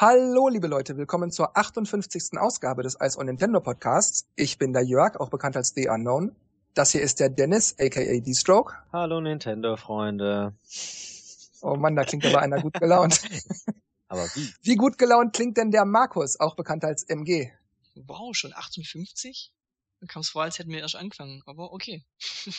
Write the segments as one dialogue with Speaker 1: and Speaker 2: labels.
Speaker 1: Hallo, liebe Leute, willkommen zur 58. Ausgabe des Ice on Nintendo Podcasts. Ich bin der Jörg, auch bekannt als The Unknown. Das hier ist der Dennis, aka D-Stroke.
Speaker 2: Hallo Nintendo-Freunde.
Speaker 1: Oh Mann, da klingt aber einer gut gelaunt.
Speaker 2: aber wie?
Speaker 1: Wie gut gelaunt klingt denn der Markus, auch bekannt als MG?
Speaker 3: Wow, schon 58? Dann kam es vor, als hätten wir erst angefangen, aber okay.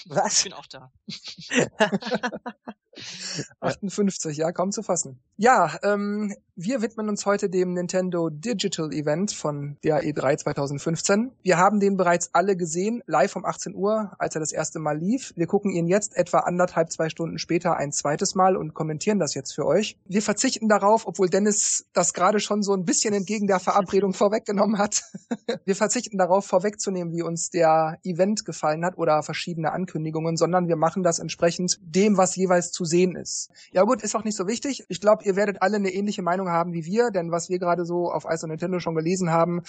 Speaker 1: Was?
Speaker 3: Ich bin auch da.
Speaker 1: 58, ja, kaum zu fassen. Ja, ähm, wir widmen uns heute dem Nintendo Digital Event von der E3 2015. Wir haben den bereits alle gesehen, live um 18 Uhr, als er das erste Mal lief. Wir gucken ihn jetzt etwa anderthalb, zwei Stunden später ein zweites Mal und kommentieren das jetzt für euch. Wir verzichten darauf, obwohl Dennis das gerade schon so ein bisschen entgegen der Verabredung vorweggenommen hat. wir verzichten darauf, vorwegzunehmen, wie uns der Event gefallen hat oder verschiedene Ankündigungen, sondern wir machen das entsprechend dem, was jeweils zu sehen ist. Ja gut, ist auch nicht so wichtig. Ich glaube, ihr werdet alle eine ähnliche Meinung haben wie wir, denn was wir gerade so auf Ice und Nintendo schon gelesen haben,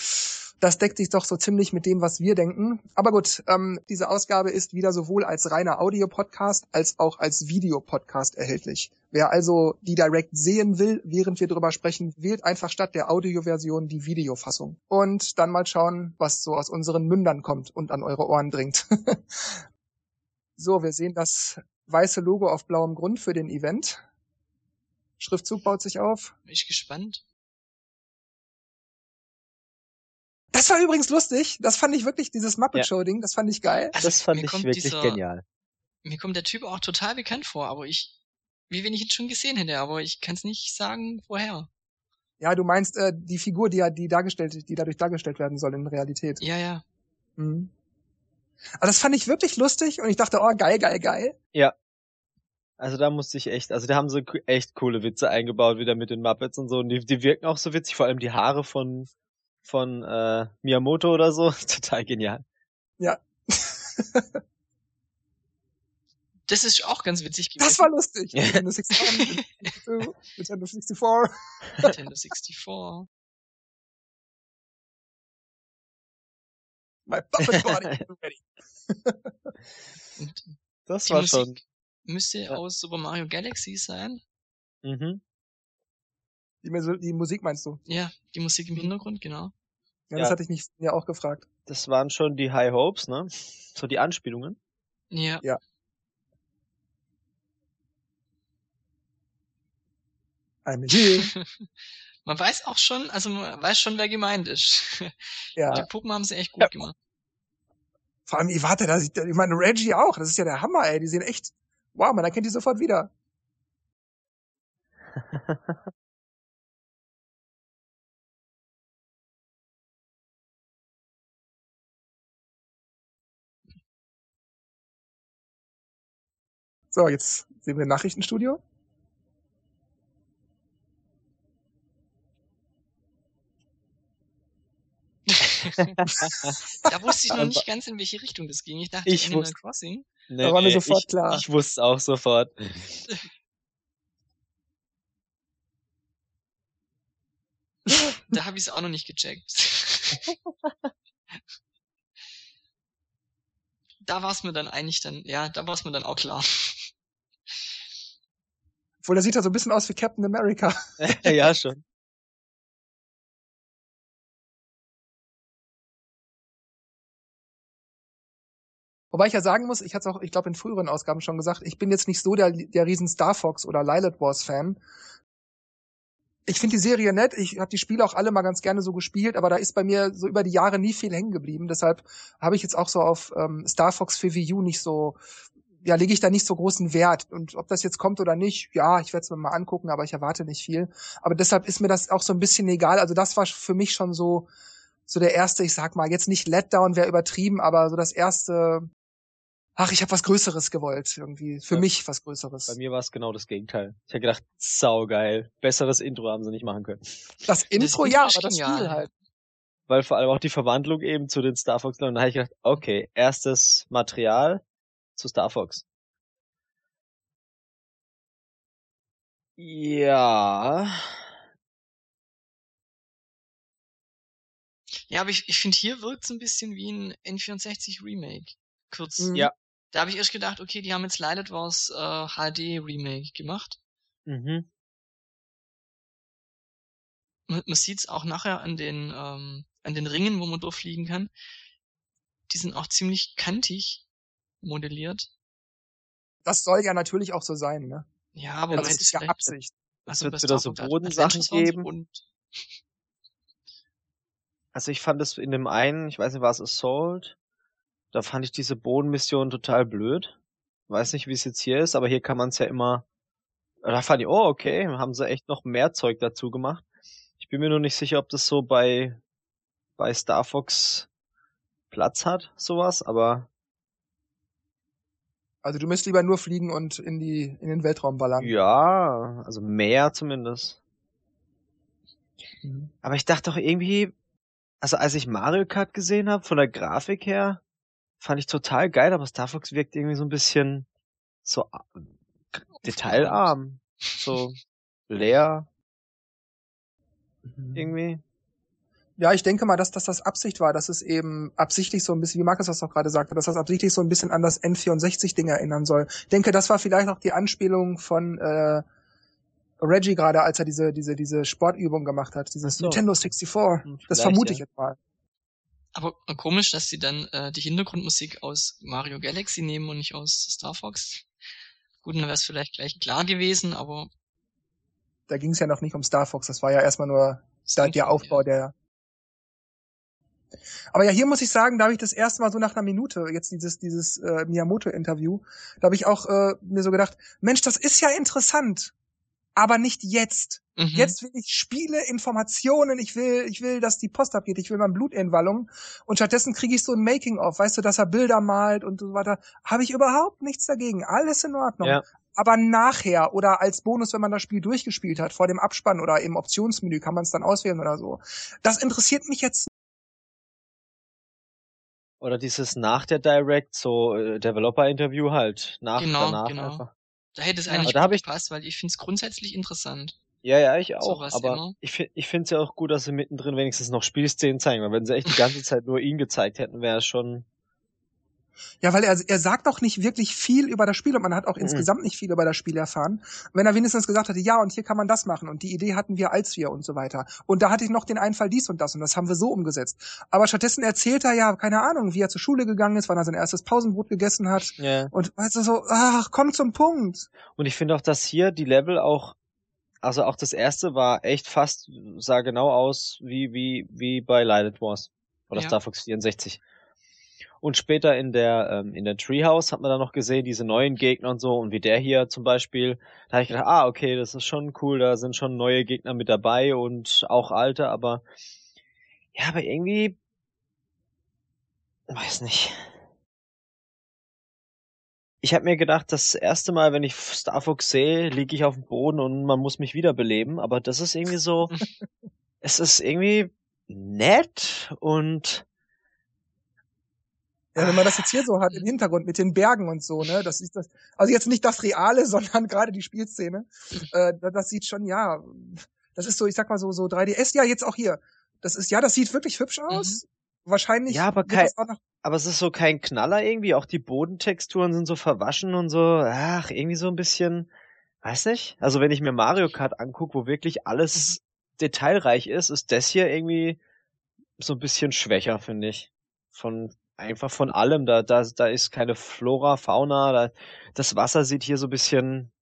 Speaker 1: das deckt sich doch so ziemlich mit dem, was wir denken. Aber gut, ähm, diese Ausgabe ist wieder sowohl als reiner Audio-Podcast als auch als Videopodcast erhältlich. Wer also die Direct sehen will, während wir drüber sprechen, wählt einfach statt der Audioversion die Videofassung. Und dann mal schauen, was so aus unseren Mündern kommt und an eure Ohren dringt. so, wir sehen das weiße Logo auf blauem Grund für den Event. Schriftzug baut sich auf.
Speaker 3: Bin ich gespannt.
Speaker 1: Das war übrigens lustig. Das fand ich wirklich, dieses Muppet Show Ding, das fand ich geil.
Speaker 2: Also, das fand ich wirklich dieser, genial.
Speaker 3: Mir kommt der Typ auch total bekannt vor, aber ich, wie wenn ich ihn schon gesehen hätte, aber ich kann es nicht sagen, woher.
Speaker 1: Ja, du meinst äh, die Figur, die ja die dargestellt, die dadurch dargestellt werden soll in Realität.
Speaker 3: Ja, ja. Mhm.
Speaker 1: Also das fand ich wirklich lustig und ich dachte, oh geil, geil, geil.
Speaker 2: Ja. Also da musste ich echt, also da haben sie echt coole Witze eingebaut, wieder mit den Muppets und so. Und die, die wirken auch so witzig, vor allem die Haare von, von äh, Miyamoto oder so. Total genial.
Speaker 1: Ja.
Speaker 3: das ist auch ganz witzig gewesen.
Speaker 1: Das war lustig. Nintendo 64. Nintendo 64.
Speaker 3: Nintendo 64.
Speaker 1: My puppet body is ready.
Speaker 2: das war
Speaker 3: Musik
Speaker 2: schon.
Speaker 3: Müsste ja. aus Super Mario Galaxy sein.
Speaker 2: Mhm.
Speaker 1: Die, die, Musik meinst du?
Speaker 3: Ja, die Musik im Hintergrund, genau.
Speaker 1: Ja, das ja. hatte ich mich ja auch gefragt.
Speaker 2: Das waren schon die High Hopes, ne? So die Anspielungen.
Speaker 3: Ja.
Speaker 1: Ja. I'm
Speaker 3: man weiß auch schon, also man weiß schon, wer gemeint ist.
Speaker 1: Ja.
Speaker 3: Die Puppen haben sie echt gut ja. gemacht.
Speaker 1: Vor allem Iwata, da sieht, ich meine, Reggie auch, das ist ja der Hammer, ey. Die sehen echt, wow, man erkennt die sofort wieder. so, jetzt sehen wir Nachrichtenstudio.
Speaker 3: da wusste ich noch nicht ganz, in welche Richtung das ging. Ich dachte,
Speaker 2: ich
Speaker 3: Animal
Speaker 2: wusste,
Speaker 3: Crossing.
Speaker 2: Nee,
Speaker 1: da war mir
Speaker 2: nee,
Speaker 1: sofort
Speaker 2: ich,
Speaker 1: klar.
Speaker 2: Ich wusste auch sofort.
Speaker 3: da habe ich es auch noch nicht gecheckt. da war es mir dann eigentlich dann, ja, da war es mir dann auch klar.
Speaker 1: Obwohl, der sieht ja so ein bisschen aus wie Captain America.
Speaker 2: ja, schon.
Speaker 1: Wobei ich ja sagen muss, ich hatte es auch, ich glaube, in früheren Ausgaben schon gesagt, ich bin jetzt nicht so der, der riesen Star Fox oder Lilith Wars Fan. Ich finde die Serie nett, ich habe die Spiele auch alle mal ganz gerne so gespielt, aber da ist bei mir so über die Jahre nie viel hängen geblieben. Deshalb habe ich jetzt auch so auf ähm, Star Fox für Wii U nicht so, ja, lege ich da nicht so großen Wert. Und ob das jetzt kommt oder nicht, ja, ich werde es mir mal angucken, aber ich erwarte nicht viel. Aber deshalb ist mir das auch so ein bisschen egal. Also das war für mich schon so, so der erste, ich sag mal, jetzt nicht Letdown wäre übertrieben, aber so das erste ach, ich habe was Größeres gewollt, irgendwie. Für ja. mich was Größeres.
Speaker 2: Bei mir war es genau das Gegenteil. Ich habe gedacht, saugeil. Besseres Intro haben sie nicht machen können.
Speaker 1: Das Intro, das ja, aber das Spiel halt.
Speaker 2: Weil vor allem auch die Verwandlung eben zu den Star Fox, und da habe ich gedacht, okay, erstes Material zu Star Fox. Ja.
Speaker 3: Ja, aber ich, ich finde, hier wirkt es ein bisschen wie ein N64 Remake. Kurz.
Speaker 2: Ja.
Speaker 3: Da habe ich erst gedacht, okay, die haben jetzt Lilith Wars äh, HD Remake gemacht.
Speaker 2: Mhm.
Speaker 3: man, man sieht es auch nachher an den, ähm, an den Ringen, wo man durchfliegen kann. Die sind auch ziemlich kantig modelliert.
Speaker 1: Das soll ja natürlich auch so sein, ne?
Speaker 3: Ja, aber
Speaker 1: Also das ist ja Absicht.
Speaker 3: Also
Speaker 2: wird wieder so Bodensachen geben.
Speaker 3: Und
Speaker 2: Also ich fand es in dem einen, ich weiß nicht, war es Assault, da fand ich diese Bodenmission total blöd. Weiß nicht, wie es jetzt hier ist, aber hier kann man es ja immer. Da fand ich, oh, okay, haben sie echt noch mehr Zeug dazu gemacht. Ich bin mir nur nicht sicher, ob das so bei, bei Star Fox Platz hat, sowas, aber
Speaker 1: Also du müsst lieber nur fliegen und in die in den Weltraum ballern.
Speaker 2: ja, also mehr zumindest.
Speaker 1: Mhm.
Speaker 2: Aber ich dachte doch irgendwie, also als ich Mario Kart gesehen habe, von der Grafik her, fand ich total geil, aber Star Fox wirkt irgendwie so ein bisschen so detailarm, so leer irgendwie.
Speaker 1: Ja, ich denke mal, dass, dass das Absicht war, dass es eben absichtlich so ein bisschen, wie Markus das auch gerade sagte, dass das absichtlich so ein bisschen an das N64-Ding erinnern soll. Ich denke, das war vielleicht auch die Anspielung von äh, Reggie gerade, als er diese, diese, diese Sportübung gemacht hat, dieses
Speaker 2: so.
Speaker 1: Nintendo 64.
Speaker 2: Hm,
Speaker 1: Das vermute
Speaker 2: ja.
Speaker 1: ich jetzt mal.
Speaker 3: Aber äh, komisch, dass sie dann äh, die Hintergrundmusik aus Mario Galaxy nehmen und nicht aus Star Fox. Gut, dann wäre es vielleicht gleich klar gewesen, aber
Speaker 1: Da ging es ja noch nicht um Star Fox, das war ja erstmal nur da, der Aufbau der. Aber ja, hier muss ich sagen, da habe ich das erste Mal so nach einer Minute, jetzt dieses, dieses äh, Miyamoto-Interview, da habe ich auch äh, mir so gedacht, Mensch, das ist ja interessant, aber nicht jetzt.
Speaker 3: Mhm.
Speaker 1: Jetzt will ich Spiele, Informationen, ich will, ich will, dass die Post abgeht, ich will mal Blutentwallung und stattdessen kriege ich so ein Making-of, weißt du, dass er Bilder malt und so weiter. Habe ich überhaupt nichts dagegen, alles in Ordnung.
Speaker 2: Ja.
Speaker 1: Aber nachher oder als Bonus, wenn man das Spiel durchgespielt hat, vor dem Abspann oder im Optionsmenü kann man es dann auswählen oder so. Das interessiert mich jetzt.
Speaker 2: Oder dieses nach der Direct, so äh, Developer-Interview halt. Nach,
Speaker 3: Genau,
Speaker 2: danach
Speaker 3: genau.
Speaker 2: einfach.
Speaker 3: Da hätte es
Speaker 1: Ja,
Speaker 3: eigentlich
Speaker 2: da
Speaker 3: gepasst, weil ich finde es grundsätzlich interessant.
Speaker 2: Ja, ja, ich auch.
Speaker 3: Sowas
Speaker 2: aber
Speaker 3: immer.
Speaker 2: ich finde ich finde es ja auch gut, dass sie mittendrin wenigstens noch Spielszenen zeigen, weil wenn sie echt die ganze Zeit nur ihn gezeigt hätten, wäre es schon.
Speaker 1: Ja, weil er, er sagt auch nicht wirklich viel über das Spiel und man hat auch
Speaker 2: Mhm.
Speaker 1: insgesamt nicht viel über das Spiel erfahren. Wenn er wenigstens gesagt hätte, ja, und hier kann man das machen und die Idee hatten wir als wir und so weiter. Und da hatte ich noch den Einfall dies und das und das haben wir so umgesetzt. Aber stattdessen erzählt er ja, keine Ahnung, wie er zur Schule gegangen ist, wann er sein erstes Pausenbrot gegessen hat.
Speaker 2: Ja.
Speaker 1: Und weißt du so, ach, komm zum Punkt.
Speaker 2: Und ich finde auch, dass hier die Level auch, also auch das erste war echt fast, sah genau aus wie, wie, wie bei Lighted Wars. Oder
Speaker 3: Ja.
Speaker 2: Star Fox 64. Und später in der, ähm, in der Treehouse hat man dann noch gesehen, diese neuen Gegner und so, und wie der hier zum Beispiel. Da habe ich gedacht, ah, okay, das ist schon cool, da sind schon neue Gegner mit dabei und auch alte, aber ja, aber irgendwie, weiß nicht. Ich habe mir gedacht, das erste Mal, wenn ich Star Fox sehe, liege ich auf dem Boden und man muss mich wiederbeleben, aber das ist irgendwie so, es ist irgendwie nett und
Speaker 1: Ja, wenn man das jetzt hier so hat im Hintergrund mit den Bergen und so, ne, das ist das, also jetzt nicht das Reale, sondern gerade die Spielszene, äh, da- das sieht schon, ja, das ist so, ich sag mal so, so 3DS, ja, jetzt auch hier. Das ist, ja, das sieht wirklich hübsch aus. Wahrscheinlich.
Speaker 2: Ja, aber kein- aber es ist so kein Knaller irgendwie, auch die Bodentexturen sind so verwaschen und so, ach, irgendwie so ein bisschen, weiß nicht. Also wenn ich mir Mario Kart anguck, wo wirklich alles detailreich ist, ist das hier irgendwie so ein bisschen schwächer, finde ich. Von einfach von allem, da da da ist keine Flora, Fauna, da, das Wasser sieht hier so ein bisschen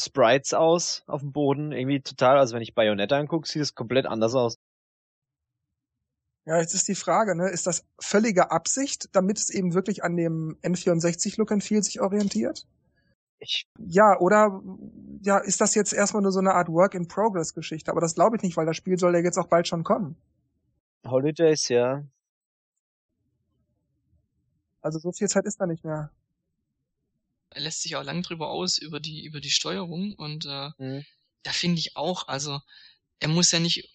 Speaker 2: Sprites aus auf dem Boden, irgendwie total, also wenn ich Bayonetta angucke, sieht es komplett anders aus.
Speaker 1: ja, jetzt ist die Frage, ne, ist das völlige Absicht, damit es eben wirklich an dem N64 Look and Feel sich orientiert?
Speaker 2: Ich
Speaker 1: Ja, oder, ja, ist das jetzt erstmal nur so eine Art Work-in-Progress-Geschichte? Aber das glaube ich nicht, weil das Spiel soll ja jetzt auch bald schon kommen.
Speaker 2: Holidays, ja.
Speaker 1: Also so viel Zeit ist da nicht mehr.
Speaker 3: Er lässt sich auch lang drüber aus über die über die Steuerung und äh,
Speaker 2: Hm.
Speaker 3: da finde ich auch, also er muss ja nicht,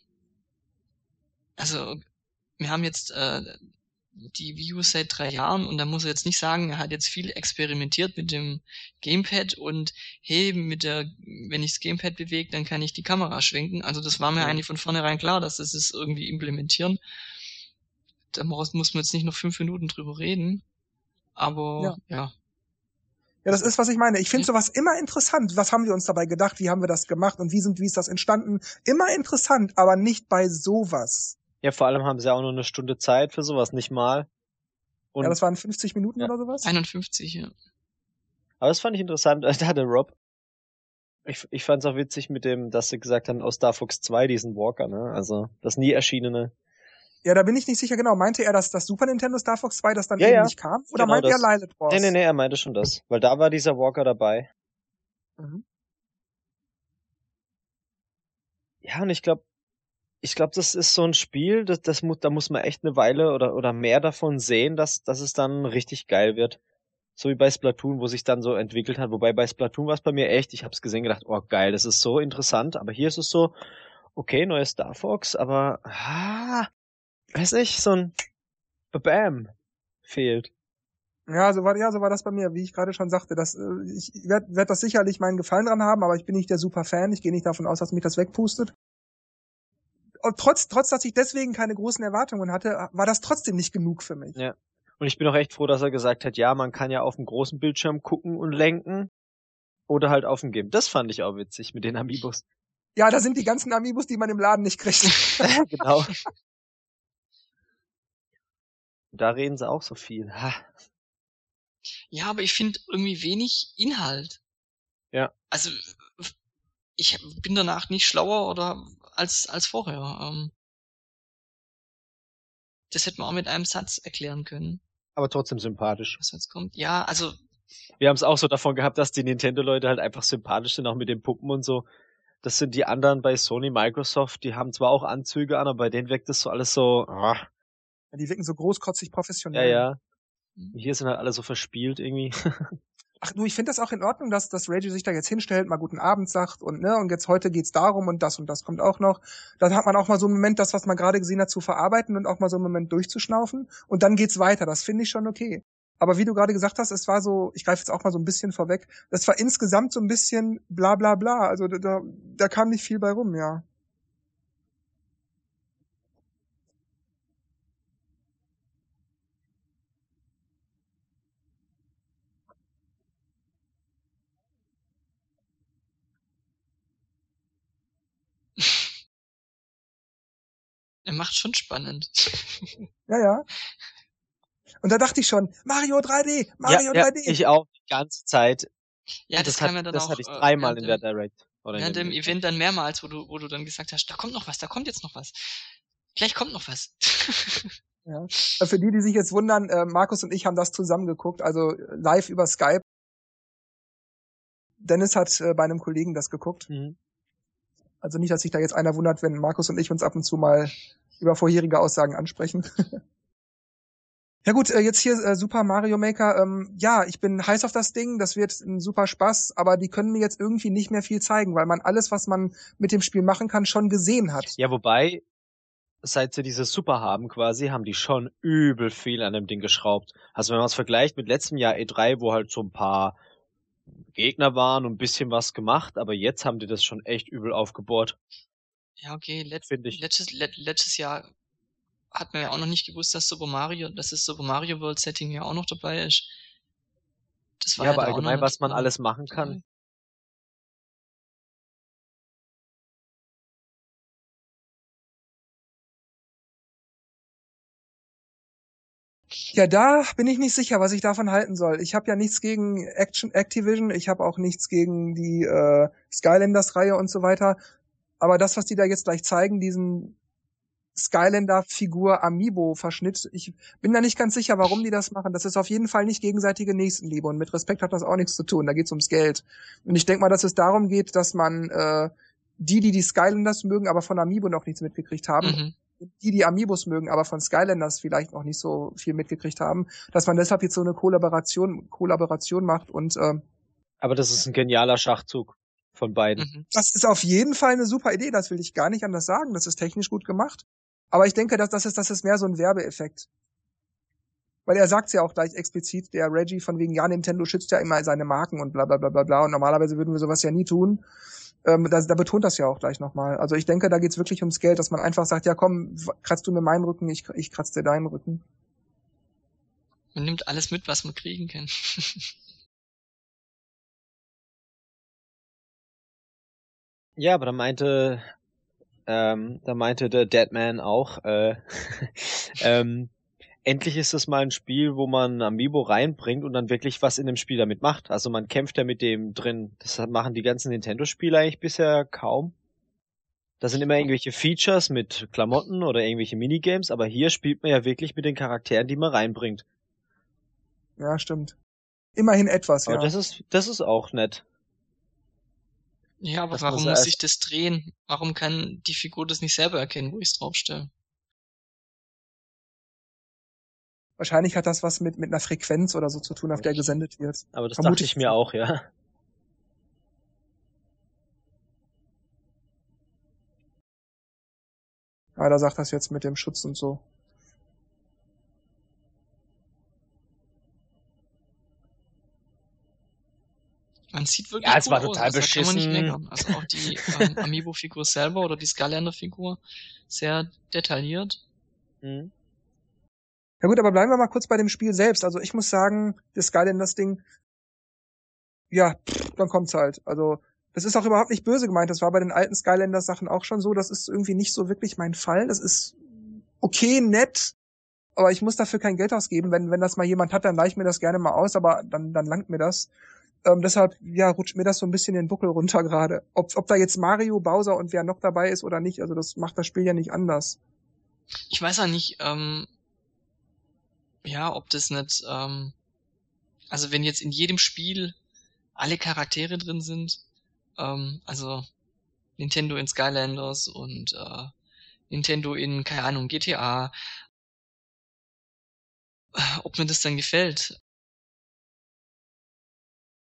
Speaker 3: also wir haben jetzt äh, die Wii U seit drei Jahren und da muss er jetzt nicht sagen, er hat jetzt viel experimentiert mit dem Gamepad und hey, mit der, wenn ich das Gamepad bewege, dann kann ich die Kamera schwenken. Also das war mir
Speaker 2: Ja.
Speaker 3: eigentlich von vornherein klar, dass das ist irgendwie implementieren. Da muss man jetzt nicht noch fünf Minuten drüber reden. Aber ja.
Speaker 1: Ja, Ja, das ist, was ich meine. Ich finde sowas immer interessant. Was haben wir uns dabei gedacht? Wie haben wir das gemacht? Und wie sind, wie ist das entstanden? Immer interessant, aber nicht bei sowas.
Speaker 2: Ja, vor allem haben sie auch nur eine Stunde Zeit für sowas, nicht mal.
Speaker 1: Und ja, das waren 50 Minuten ja. oder sowas?
Speaker 3: 51, ja.
Speaker 2: Aber das fand ich interessant. Da hatte Rob. Ich, ich fand es auch witzig mit dem, dass sie gesagt haben, aus Star Fox 2 diesen Walker, ne? Also das nie erschienene.
Speaker 1: Ja, da bin ich nicht sicher genau. Meinte er, dass das Super Nintendo Star Fox 2 das dann
Speaker 2: ja,
Speaker 1: eben
Speaker 2: ja.
Speaker 1: nicht kam? Oder
Speaker 2: genau
Speaker 1: meinte
Speaker 2: das.
Speaker 1: er Lilith Wars?
Speaker 2: Nee, nee, nee, er meinte schon das. Weil da war dieser Walker dabei.
Speaker 1: Mhm.
Speaker 2: Ja, und ich glaube, ich glaube, das ist so ein Spiel, das, das muss, da muss man echt eine Weile oder, oder mehr davon sehen, dass, dass es dann richtig geil wird. So wie bei Splatoon, wo sich dann so entwickelt hat. Wobei bei Splatoon war es bei mir echt, ich habe es gesehen gedacht, oh geil, das ist so interessant. Aber hier ist es so, okay, neues Star Fox, aber ah, weiß nicht, so ein Bam fehlt.
Speaker 1: Ja, so war, ja, so war das bei mir, wie ich gerade schon sagte. Das, äh, ich werde werd das sicherlich meinen Gefallen dran haben, aber ich bin nicht der super Fan. Ich gehe nicht davon aus, dass mich das wegpustet. Und trotz, trotz, dass ich deswegen keine großen Erwartungen hatte, war das trotzdem nicht genug für mich.
Speaker 2: Ja. Und ich bin auch echt froh, dass er gesagt hat, ja, man kann ja auf dem großen Bildschirm gucken und lenken. Oder halt auf dem Game. Das fand ich auch witzig mit den Amiibos.
Speaker 1: Ja, da sind die ganzen Amiibos, die man im Laden nicht kriegt.
Speaker 2: genau. Da reden sie auch so viel. Ha.
Speaker 3: Ja, aber ich finde irgendwie wenig Inhalt.
Speaker 2: Ja.
Speaker 3: Also ich bin danach nicht schlauer oder als als vorher. Ähm, das hätte man auch mit einem Satz erklären können.
Speaker 2: Aber trotzdem sympathisch.
Speaker 3: Was jetzt kommt. Ja, also.
Speaker 2: Wir haben es auch so davon gehabt, dass die Nintendo-Leute halt einfach sympathisch sind, auch mit den Puppen und so. Das sind die anderen bei Sony, Microsoft, die haben zwar auch Anzüge an, aber bei denen wirkt das so alles so. Ah.
Speaker 1: Ja, die wirken so großkotzig professionell.
Speaker 2: Ja, ja. Hier sind halt alle so verspielt irgendwie.
Speaker 1: Ach du, ich finde das auch in Ordnung, dass, dass Reggie sich da jetzt hinstellt, mal guten Abend sagt und ne, und jetzt heute geht's darum und das und das kommt auch noch. Dann hat man auch mal so einen Moment, das, was man gerade gesehen hat, zu verarbeiten und auch mal so einen Moment durchzuschnaufen und dann geht's weiter. Das finde ich schon okay. Aber wie du gerade gesagt hast, es war so, ich greife jetzt auch mal so ein bisschen vorweg, das war insgesamt so ein bisschen bla bla bla. Also da, da kam nicht viel bei rum, ja.
Speaker 3: Er macht schon spannend.
Speaker 1: Ja, ja. Und da dachte ich schon, Mario 3D, Mario
Speaker 2: ja,
Speaker 1: 3D.
Speaker 2: Ja, ich auch die ganze Zeit.
Speaker 3: Ja, das,
Speaker 2: das
Speaker 3: kam
Speaker 2: hat,
Speaker 3: ja dann
Speaker 2: das
Speaker 3: auch.
Speaker 2: hatte ich dreimal
Speaker 3: äh,
Speaker 2: in der Direct.
Speaker 3: Oder während dem Event dann mehrmals, wo du, wo du dann gesagt hast, da kommt noch was, da kommt jetzt noch was. Gleich kommt noch was.
Speaker 1: ja. Für die, die sich jetzt wundern, äh, Markus und ich haben das zusammen geguckt, also live über Skype. Dennis hat äh, bei einem Kollegen das geguckt.
Speaker 2: Mhm.
Speaker 1: Also nicht, dass sich da jetzt einer wundert, wenn Markus und ich uns ab und zu mal über vorherige Aussagen ansprechen. ja gut, äh, jetzt hier äh, Super Mario Maker. Ähm, ja, ich bin heiß auf das Ding. Das wird ein super Spaß, aber die können mir jetzt irgendwie nicht mehr viel zeigen, weil man alles, was man mit dem Spiel machen kann, schon gesehen hat.
Speaker 2: Ja, wobei, seit sie dieses Super haben quasi, haben die schon übel viel an dem Ding geschraubt. Also wenn man es vergleicht mit letztem Jahr E3, wo halt so ein paar Gegner waren und ein bisschen was gemacht, aber jetzt haben die das schon echt übel aufgebohrt.
Speaker 3: Ja, okay, Let letztes, let letztes Jahr hat man ja auch noch nicht gewusst, dass Super Mario, dass das Super Mario World Setting ja auch noch dabei ist.
Speaker 2: Das war ja, ja aber allgemein, was man alles machen kann.
Speaker 1: Ja, da bin ich nicht sicher, was ich davon halten soll. Ich habe ja nichts gegen Action Activision, ich habe auch nichts gegen die äh, Skylanders-Reihe und so weiter. Aber das, was die da jetzt gleich zeigen, diesen Skylander-Figur Amiibo-Verschnitt, ich bin da nicht ganz sicher, warum die das machen. Das ist auf jeden Fall nicht gegenseitige Nächstenliebe und mit Respekt hat das auch nichts zu tun. Da geht's ums Geld. Und ich denke mal, dass es darum geht, dass man äh, die, die die Skylanders mögen, aber von Amiibo noch nichts mitgekriegt haben,
Speaker 3: Mhm.
Speaker 1: Die, die Amiibos mögen, aber von Skylanders vielleicht noch nicht so viel mitgekriegt haben, dass man deshalb jetzt so eine Kollaboration, Kollaboration macht und äh,
Speaker 2: Aber das ist ein genialer Schachzug von beiden.
Speaker 3: Mhm.
Speaker 1: das ist auf jeden Fall eine super Idee, das will ich gar nicht anders sagen. Das ist technisch gut gemacht. Aber ich denke, dass das ist, das ist mehr so ein Werbeeffekt. Weil er sagt ja auch gleich explizit, der Reggie, von wegen, ja, Nintendo schützt ja immer seine Marken und bla bla bla bla bla. Und normalerweise würden wir sowas ja nie tun. Ähm, da, da betont das ja auch gleich nochmal. Also ich denke, da geht's wirklich ums Geld, dass man einfach sagt, ja komm, kratzt du mir meinen Rücken, ich, ich kratz dir deinen Rücken.
Speaker 3: Man nimmt alles mit, was man kriegen kann.
Speaker 2: ja, aber da meinte ähm, da meinte der Deadman auch, äh, ähm, endlich ist es mal ein Spiel, wo man Amiibo reinbringt und dann wirklich was in dem Spiel damit macht. Also man kämpft ja mit dem drin. Das machen die ganzen Nintendo-Spiele eigentlich bisher kaum. Da sind immer irgendwelche Features mit Klamotten oder irgendwelche Minigames, aber hier spielt man ja wirklich mit den Charakteren, die man reinbringt.
Speaker 1: Ja, stimmt. Immerhin etwas,
Speaker 2: Aber
Speaker 1: ja.
Speaker 2: das ist, das ist auch nett.
Speaker 3: Ja, aber
Speaker 2: Das
Speaker 3: warum
Speaker 2: muss
Speaker 3: muss ich das drehen? Warum kann die Figur das nicht selber erkennen, wo ich es draufstelle?
Speaker 1: Wahrscheinlich hat das was mit, mit einer Frequenz oder so zu tun, auf der gesendet wird.
Speaker 2: Aber das
Speaker 1: Vermute
Speaker 2: dachte
Speaker 1: ich
Speaker 2: mir auch, ja.
Speaker 1: Ja, da sagt das jetzt mit dem Schutz und so.
Speaker 3: Man sieht wirklich
Speaker 2: Ja, es war
Speaker 3: aus,
Speaker 2: total
Speaker 3: also man nicht
Speaker 2: beschissen.
Speaker 3: meckern. Also auch die ähm, Amiibo-Figur selber oder die Skylander-Figur sehr detailliert.
Speaker 2: Mhm.
Speaker 1: Ja gut, aber bleiben wir mal kurz bei dem Spiel selbst. Also ich muss sagen, das Skylanders-Ding, ja, pff, dann kommt's halt. Also das ist auch überhaupt nicht böse gemeint. Das war bei den alten Skylanders-Sachen auch schon so. Das ist irgendwie nicht so wirklich mein Fall. Das ist okay, nett, aber ich muss dafür kein Geld ausgeben. Wenn, wenn das mal jemand hat, dann leih ich mir das gerne mal aus, aber dann, dann langt mir das. Ähm, deshalb, ja, rutscht mir das so ein bisschen den Buckel runter gerade. Ob, ob da jetzt Mario, Bowser und wer noch dabei ist oder nicht, also das macht das Spiel ja nicht anders.
Speaker 3: Ich weiß ja nicht, ähm, ja, ob das nicht, ähm, also wenn jetzt in jedem Spiel alle Charaktere drin sind, ähm, also Nintendo in Skylanders und äh, Nintendo in, keine Ahnung, GTA, ob mir das dann gefällt.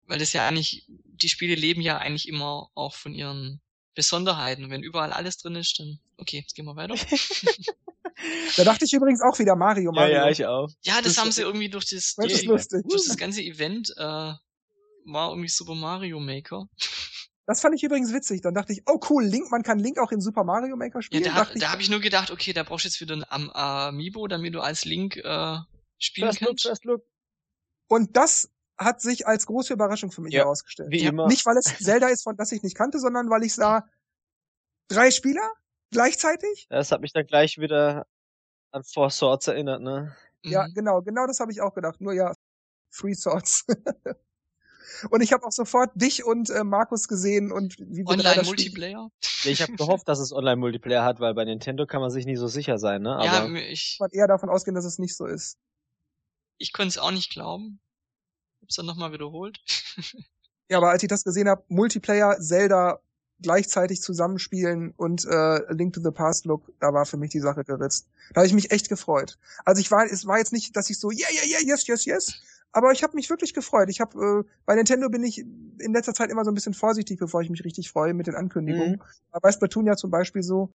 Speaker 3: Weil das ja eigentlich, die Spiele leben ja eigentlich immer auch von ihren Besonderheiten. Und wenn überall alles drin ist, dann, okay, jetzt gehen wir weiter.
Speaker 1: Da dachte ich übrigens auch wieder Mario,
Speaker 2: Ja,
Speaker 1: Mario.
Speaker 2: ja, ich auch.
Speaker 3: Ja, das,
Speaker 1: Das-
Speaker 3: haben sie irgendwie durch das,
Speaker 1: Das
Speaker 3: die,
Speaker 1: lustig.
Speaker 3: durch das ganze Event äh, war irgendwie Super Mario Maker.
Speaker 1: Das fand ich übrigens witzig. Dann dachte ich, oh cool, Link, man kann Link auch in Super Mario Maker
Speaker 3: Ja,
Speaker 1: spielen.
Speaker 3: da,
Speaker 1: dachte ich,
Speaker 3: da habe ich nur gedacht, okay, da brauchst du jetzt wieder ein Am Amiibo, damit du als Link äh, spielen
Speaker 2: First look,
Speaker 3: kannst.
Speaker 2: first look.
Speaker 1: und das hat sich als große Überraschung für mich
Speaker 2: Ja,
Speaker 1: herausgestellt.
Speaker 2: Wie
Speaker 3: Ja,
Speaker 2: immer.
Speaker 1: Nicht, weil es Zelda ist, von das ich nicht kannte, sondern weil ich sah, drei Spieler gleichzeitig?
Speaker 2: Das hat mich dann gleich wieder an Four Swords erinnert, ne?
Speaker 1: Ja,
Speaker 3: Mhm.
Speaker 1: genau, genau das habe ich auch gedacht. Nur ja, Three Swords. und ich habe auch sofort dich und äh, Markus gesehen und wie Spiel-
Speaker 3: Online-Multiplayer.
Speaker 2: Ja, ich habe gehofft, dass es Online-Multiplayer hat, weil bei Nintendo kann man sich nie so sicher sein, ne? Aber
Speaker 3: Ja, ich,
Speaker 1: man eher davon ausgehen, dass es nicht so ist.
Speaker 3: ich konnte es auch nicht glauben. Hab's dann nochmal wiederholt.
Speaker 1: Ja, aber als ich das gesehen habe, Multiplayer, Zelda gleichzeitig zusammenspielen und äh, Link to the Past Look, da war für mich die Sache geritzt. Da habe ich mich echt gefreut. Also ich war, es war jetzt nicht, dass ich so, yeah, yeah, yeah, yes, yes, yes, aber ich habe mich wirklich gefreut. Ich habe äh, bei Nintendo bin ich in letzter Zeit immer so ein bisschen vorsichtig, bevor ich mich richtig freue mit den Ankündigungen. Aber bei Splatoon ja zum Beispiel so.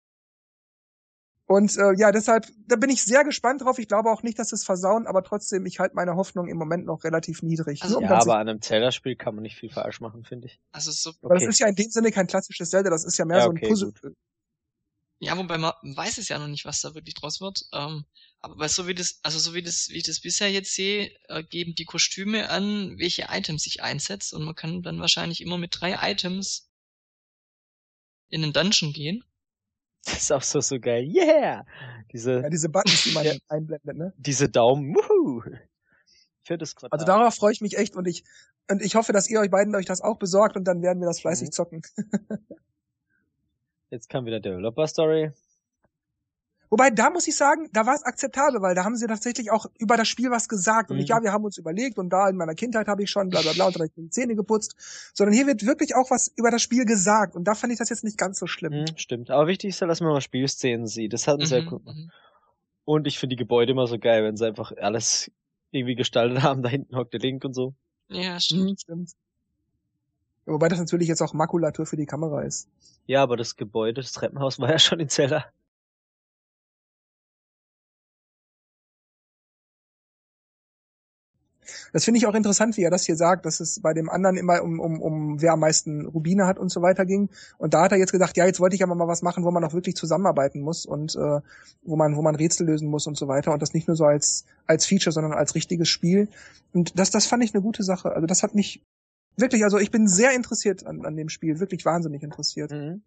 Speaker 1: Und äh, ja, deshalb, da bin ich sehr gespannt drauf. Ich glaube auch nicht, dass es versauen, aber trotzdem, ich halte meine Hoffnung im Moment noch relativ niedrig.
Speaker 3: Also-
Speaker 2: ja, aber an einem Zelda-Spiel kann man nicht viel falsch machen, finde ich.
Speaker 3: Also so,
Speaker 1: aber
Speaker 2: Okay.
Speaker 1: das ist ja in dem Sinne kein klassisches Zelda, das ist ja mehr
Speaker 2: Ja,
Speaker 1: so ein
Speaker 2: okay,
Speaker 1: Puzzle.
Speaker 3: ja, wobei man weiß es ja noch nicht, was da wirklich draus wird. Ähm, aber so wie das, also so wie das, wie ich das bisher jetzt sehe, äh, geben die Kostüme an, welche Items sich einsetzt und man kann dann wahrscheinlich immer mit drei Items in den Dungeon gehen.
Speaker 2: Das ist auch so, so geil. Yeah! Diese,
Speaker 1: Ja, diese Buttons, die man
Speaker 2: Ja.
Speaker 1: einblendet, ne?
Speaker 2: diese Daumen. Wuhu! Viertes Quartal.
Speaker 1: Also darauf freue ich mich echt und ich und ich hoffe, dass ihr euch beiden euch das auch besorgt und dann werden wir das fleißig
Speaker 2: Mhm.
Speaker 1: zocken.
Speaker 2: Jetzt kam wieder Developer Story.
Speaker 1: Wobei, da muss ich sagen, da war es akzeptabel, weil da haben sie tatsächlich auch über das Spiel was gesagt. Und
Speaker 2: Mhm.
Speaker 1: nicht, ja, wir haben uns überlegt und da in meiner Kindheit habe ich schon bla bla bla und dann hab ich die Zähne geputzt. Sondern hier wird wirklich auch was über das Spiel gesagt. Und da fand ich das jetzt nicht ganz so schlimm.
Speaker 2: Hm, stimmt. Aber wichtig ist ja, dass man mal Spielszenen sieht. Das hat einen sehr
Speaker 3: Mhm,
Speaker 2: gut gemacht.
Speaker 3: mhm.
Speaker 2: Und ich finde die Gebäude immer so geil, wenn sie einfach alles irgendwie gestaltet haben. Da hinten hockt der Link und so.
Speaker 3: Ja, stimmt.
Speaker 1: Mhm, stimmt. Ja, Wobei das natürlich jetzt auch Makulatur für die Kamera ist.
Speaker 2: Ja, aber das Gebäude, das Treppenhaus war ja schon in Zelda.
Speaker 1: Das finde ich auch interessant, wie er das hier sagt, dass es bei dem anderen immer um, um, um wer am meisten Rubine hat und so weiter ging. Und da hat er jetzt gedacht, ja, jetzt wollte ich aber mal was machen, wo man auch wirklich zusammenarbeiten muss und äh, wo man, wo man Rätsel lösen muss und so weiter. Und das nicht nur so als, als Feature, sondern als richtiges Spiel. Und das, das fand ich eine gute Sache. Also das hat mich Wirklich, also ich bin sehr interessiert an, an dem Spiel, wirklich wahnsinnig interessiert.
Speaker 2: Mhm.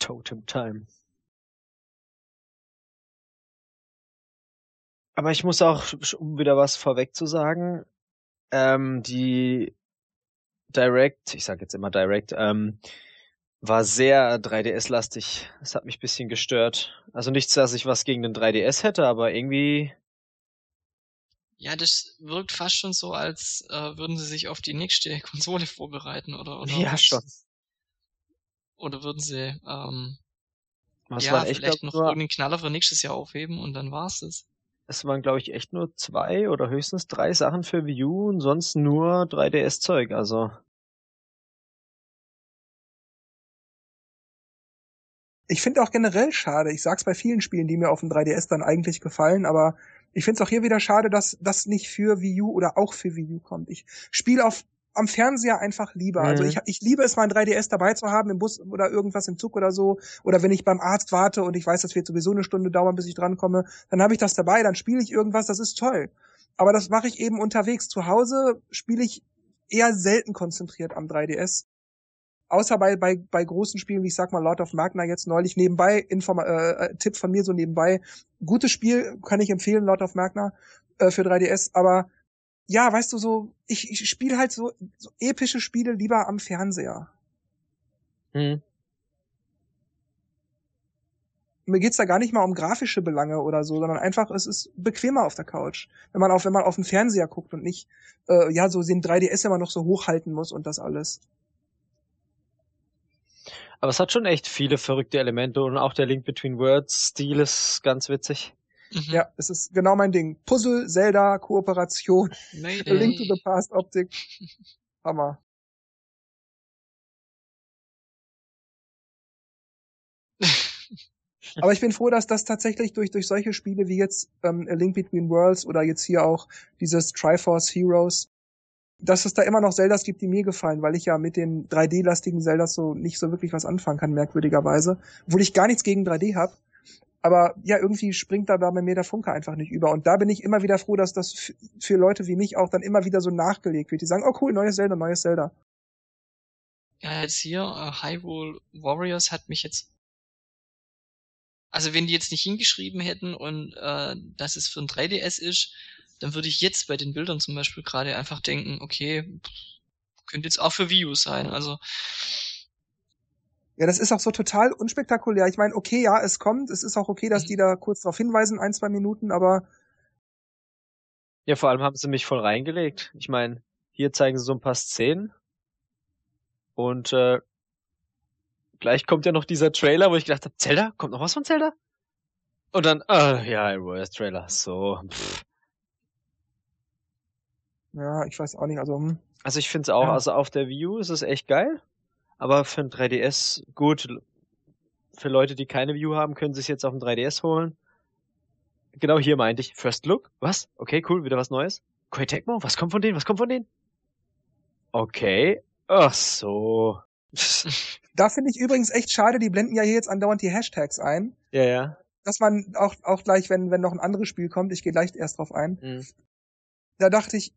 Speaker 2: Totem Time. Aber ich muss auch, um wieder was vorweg zu sagen, ähm, die Direct, ich sag jetzt immer Direct, ähm, war sehr 3DS-lastig. Das hat mich bisschen gestört. Also nichts, dass ich was gegen den 3DS hätte, aber irgendwie.
Speaker 3: Ja, das wirkt fast schon so, als äh, würden sie sich auf die nächste Konsole vorbereiten, oder? oder
Speaker 2: ja, schon.
Speaker 3: Oder würden sie ähm,
Speaker 2: Was
Speaker 3: ja, vielleicht noch
Speaker 2: nur,
Speaker 3: irgendeinen Knaller für nächstes Jahr aufheben und dann war's das.
Speaker 2: Es waren, glaube ich, echt nur zwei oder höchstens drei Sachen für Wii U und sonst nur 3DS-Zeug. Also
Speaker 1: Ich finde auch generell schade, ich sag's bei vielen Spielen, die mir auf dem 3DS dann eigentlich gefallen, aber ich finde es auch hier wieder schade, dass das nicht für Wii U oder auch für Wii U kommt. Ich spiele auf am Fernseher einfach lieber. Also
Speaker 2: Mhm.
Speaker 1: ich, ich liebe es, mein 3DS dabei zu haben im Bus oder irgendwas im Zug oder so. Oder wenn ich beim Arzt warte und ich weiß, das wird sowieso eine Stunde dauern, bis ich drankomme, dann habe ich das dabei, dann spiele ich irgendwas, das ist toll. Aber das mache ich eben unterwegs. Zu Hause spiele ich eher selten konzentriert am 3DS. Außer bei, bei, bei großen Spielen, wie ich sag mal Lord of Magna jetzt neulich nebenbei, Inform äh, Tipp von mir so nebenbei. Gutes Spiel, kann ich empfehlen, Lord of Magna äh, für 3DS, aber ja, weißt du, so, ich, ich spiele halt so, so epische Spiele lieber am Fernseher.
Speaker 2: hm.
Speaker 1: Mir geht's da gar nicht mal um grafische Belange oder so, sondern einfach, es ist bequemer auf der Couch. Wenn man auf, wenn man auf den Fernseher guckt und nicht, äh, ja, so den 3DS immer noch so hochhalten muss und das alles.
Speaker 2: Aber es hat schon echt viele verrückte Elemente und auch der Link Between Words Stil ist ganz witzig.
Speaker 3: Mhm.
Speaker 1: Ja, es ist genau mein Ding. Puzzle, Zelda, Kooperation,
Speaker 3: Mayday.
Speaker 1: A Link to the Past Optik. Hammer. Aber ich bin froh, dass das tatsächlich durch, durch solche Spiele wie jetzt ähm, A Link Between Worlds oder jetzt hier auch dieses Triforce Heroes, dass es da immer noch Zeldas gibt, die mir gefallen, weil ich ja mit den 3D-lastigen Zeldas so nicht so wirklich was anfangen kann, merkwürdigerweise. Obwohl ich gar nichts gegen 3D habe. Aber ja, irgendwie springt da bei mir der Funke einfach nicht über. Und da bin ich immer wieder froh, dass das für Leute wie mich auch dann immer wieder so nachgelegt wird. Die sagen, oh cool, neues Zelda, neues Zelda.
Speaker 3: Ja, jetzt hier, äh, Hyrule Warriors hat mich jetzt. Also wenn die jetzt nicht hingeschrieben hätten und äh, dass es für ein 3DS ist, dann würde ich jetzt bei den Bildern zum Beispiel gerade einfach denken, okay, könnte jetzt auch für Wii U sein. Also
Speaker 1: Ja, das ist auch so total unspektakulär. Ich meine, okay, ja, es kommt. Es ist auch okay, dass
Speaker 3: Mhm.
Speaker 1: die da kurz darauf hinweisen, ein, zwei Minuten, aber
Speaker 2: Ja, vor allem haben sie mich voll reingelegt. Ich meine, hier zeigen sie so ein paar Szenen und äh, gleich kommt ja noch dieser Trailer, wo ich gedacht habe, Zelda? Kommt noch was von Zelda? Und dann, ah, ja, ein Warriors Trailer. So. Pff.
Speaker 1: ja, ich weiß auch nicht. Also, hm.
Speaker 2: Also ich finde es auch,
Speaker 1: Ja.
Speaker 2: also auf der U ist es echt geil, aber für ein 3DS gut. Für Leute, die keine U haben, können sie es jetzt auf dem 3DS holen. Genau hier meinte ich, First Look, was? Okay, cool, wieder was Neues. Koei Tecmo, was kommt von denen? Was kommt von denen? Okay, ach so.
Speaker 1: da finde ich übrigens echt schade, die blenden ja hier jetzt andauernd die Hashtags ein,
Speaker 2: ja, ja.
Speaker 1: dass man auch, auch gleich, wenn, wenn noch ein anderes Spiel kommt, ich gehe gleich erst drauf ein,
Speaker 2: Mhm.
Speaker 1: da dachte ich,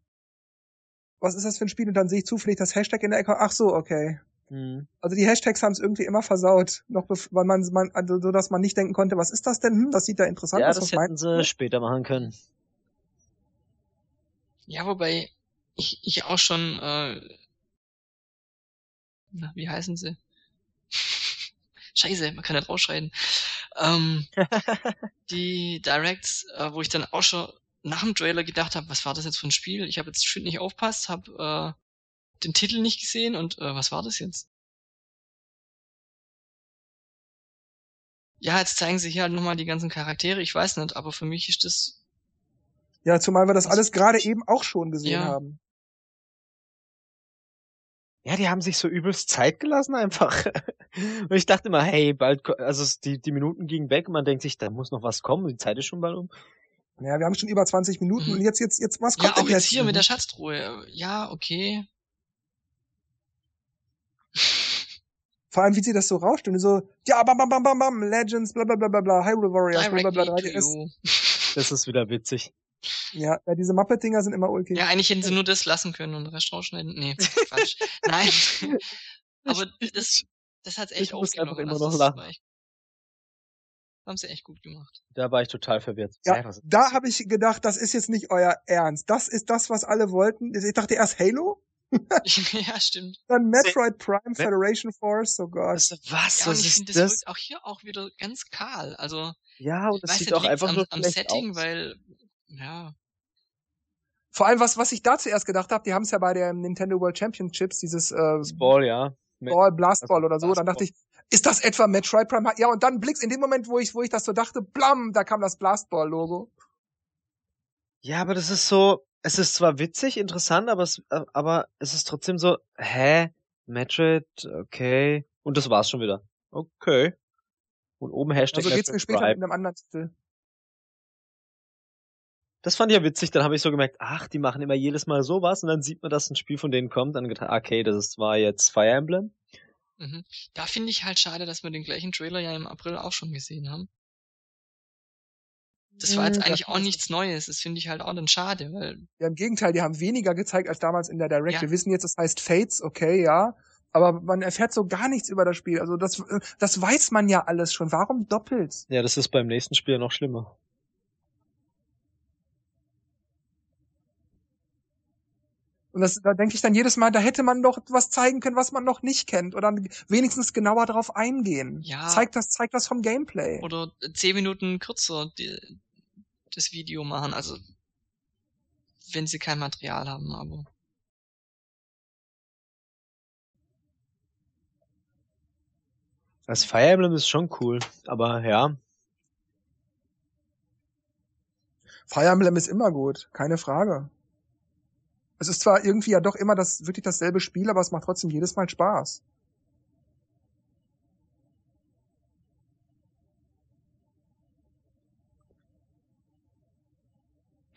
Speaker 1: was ist das für ein Spiel? Und dann sehe ich zufällig das Hashtag in der Ecke. Ach so, okay.
Speaker 2: Mhm.
Speaker 1: Also die Hashtags haben es irgendwie immer versaut, noch weil man, man also so dass man nicht denken konnte, was ist das denn? Hm, das sieht da interessant
Speaker 2: Ja,
Speaker 1: aus.
Speaker 2: das
Speaker 1: Was
Speaker 2: hätten sie später machen können.
Speaker 3: Ja, wobei ich, ich auch schon, äh, na, wie heißen sie? Scheiße, man kann nicht rausschreien. Ähm, die Directs, äh, wo ich dann auch schon nach dem Trailer gedacht habe, was war das jetzt für ein Spiel? Ich habe jetzt schön nicht aufpasst, habe äh, den Titel nicht gesehen und äh, was war das jetzt? Ja, jetzt zeigen sich hier halt nochmal die ganzen Charaktere, ich weiß nicht, aber für mich ist das
Speaker 1: Ja, zumal wir das alles gerade eben auch schon gesehen
Speaker 3: Ja.
Speaker 1: haben.
Speaker 2: Ja, die haben sich so übelst Zeit gelassen einfach. Und ich dachte immer, hey, bald, also die, die Minuten gingen weg und man denkt sich, da muss noch was kommen, die Zeit ist schon bald um.
Speaker 1: Ja, wir haben schon über 20 Minuten
Speaker 3: Mhm.
Speaker 1: und jetzt, jetzt, jetzt, was
Speaker 3: Ja,
Speaker 1: kommt
Speaker 3: auch
Speaker 1: denn
Speaker 3: jetzt
Speaker 1: jetzt?
Speaker 3: hier mit der Schatztruhe. Ja, okay.
Speaker 1: Vor allem, wie sie das so rauscht und so, ja, bam, bam, bam, bam, bam, Legends, bla, bla, bla, bla, bla, Hyrule Warriors, bla, bla, bla,
Speaker 3: Directly to
Speaker 1: 3DS.
Speaker 3: you.
Speaker 2: Das ist wieder witzig.
Speaker 1: Ja, ja diese Muppet-Dinger sind immer ulkig.
Speaker 3: Ja, eigentlich hätten sie nur das lassen können und den Rest rausschneiden. Nee, Quatsch. Nein. Aber das, das hat's echt
Speaker 2: Ich muss einfach immer
Speaker 3: Also
Speaker 2: noch
Speaker 3: das
Speaker 2: lachen.
Speaker 3: Haben sie echt gut gemacht.
Speaker 2: Da war ich total verwirrt.
Speaker 1: Ja,
Speaker 2: ist
Speaker 1: da habe ich gedacht, das ist jetzt nicht euer Ernst. Das ist das, was alle wollten. Ich dachte erst Halo,
Speaker 3: ja, stimmt.
Speaker 1: dann Metroid Prime Federation Force, oh Gott.
Speaker 2: Was, was,
Speaker 3: Ja,
Speaker 2: was
Speaker 3: ich
Speaker 2: ist
Speaker 3: finde, das,
Speaker 2: das?
Speaker 3: wirkt auch hier auch wieder ganz kahl. Also,
Speaker 2: Ja, und das sieht auch einfach
Speaker 3: am,
Speaker 2: nur
Speaker 3: am
Speaker 2: schlecht
Speaker 3: Setting,
Speaker 2: aus.
Speaker 3: weil, ja,
Speaker 1: Vor allem, was, was ich da zuerst gedacht habe, die haben es ja bei der Nintendo World Championships, dieses äh,
Speaker 2: Ball, ja.
Speaker 1: Ball, Blastball
Speaker 2: also
Speaker 1: oder so. Dann dachte ich, ist das etwa Metroid Prime? Ja, und dann Blix in dem Moment, wo ich, wo ich das so dachte, blam, da kam das Blastball-Logo.
Speaker 2: Ja, aber das ist so, es ist zwar witzig, interessant, aber es, äh, aber es ist trotzdem so, hä? Metroid, okay. Und das war's schon wieder. Okay. Und oben Hashtag
Speaker 1: Also geht's mir später mit einem anderen Titel.
Speaker 2: Das fand ich ja witzig, dann habe ich so gemerkt, ach, die machen immer jedes Mal sowas und dann sieht man, dass ein Spiel von denen kommt, dann gedacht, okay, das ist zwar jetzt Fire Emblem.
Speaker 3: mhm. da finde ich halt schade, dass wir den gleichen Trailer ja im April auch schon gesehen haben. Das war jetzt
Speaker 1: Hm,
Speaker 3: eigentlich
Speaker 1: das
Speaker 3: auch nichts Neues. Das finde ich halt auch dann schade, weil
Speaker 1: Ja, im Gegenteil, die haben weniger gezeigt als damals in der Direct.
Speaker 3: Ja.
Speaker 1: Wir wissen jetzt, es heißt Fates, okay, ja. Aber man erfährt so gar nichts über das Spiel. Also das, äh, das weiß man ja alles schon. Warum doppelt?
Speaker 2: Ja, das ist beim nächsten Spiel noch schlimmer.
Speaker 1: Und das, da denke ich dann jedes Mal, da hätte man doch was zeigen können, was man noch nicht kennt. Oder wenigstens genauer drauf eingehen.
Speaker 3: Ja.
Speaker 1: Zeigt das, zeigt das vom Gameplay.
Speaker 3: oder zehn Minuten kürzer die, das Video machen. Also wenn sie kein Material haben, aber
Speaker 2: Das Fire Emblem ist schon cool, aber ja,
Speaker 1: Fire Emblem ist immer gut, keine Frage. Es ist zwar irgendwie ja doch immer das, wirklich dasselbe Spiel, aber es macht trotzdem jedes Mal Spaß.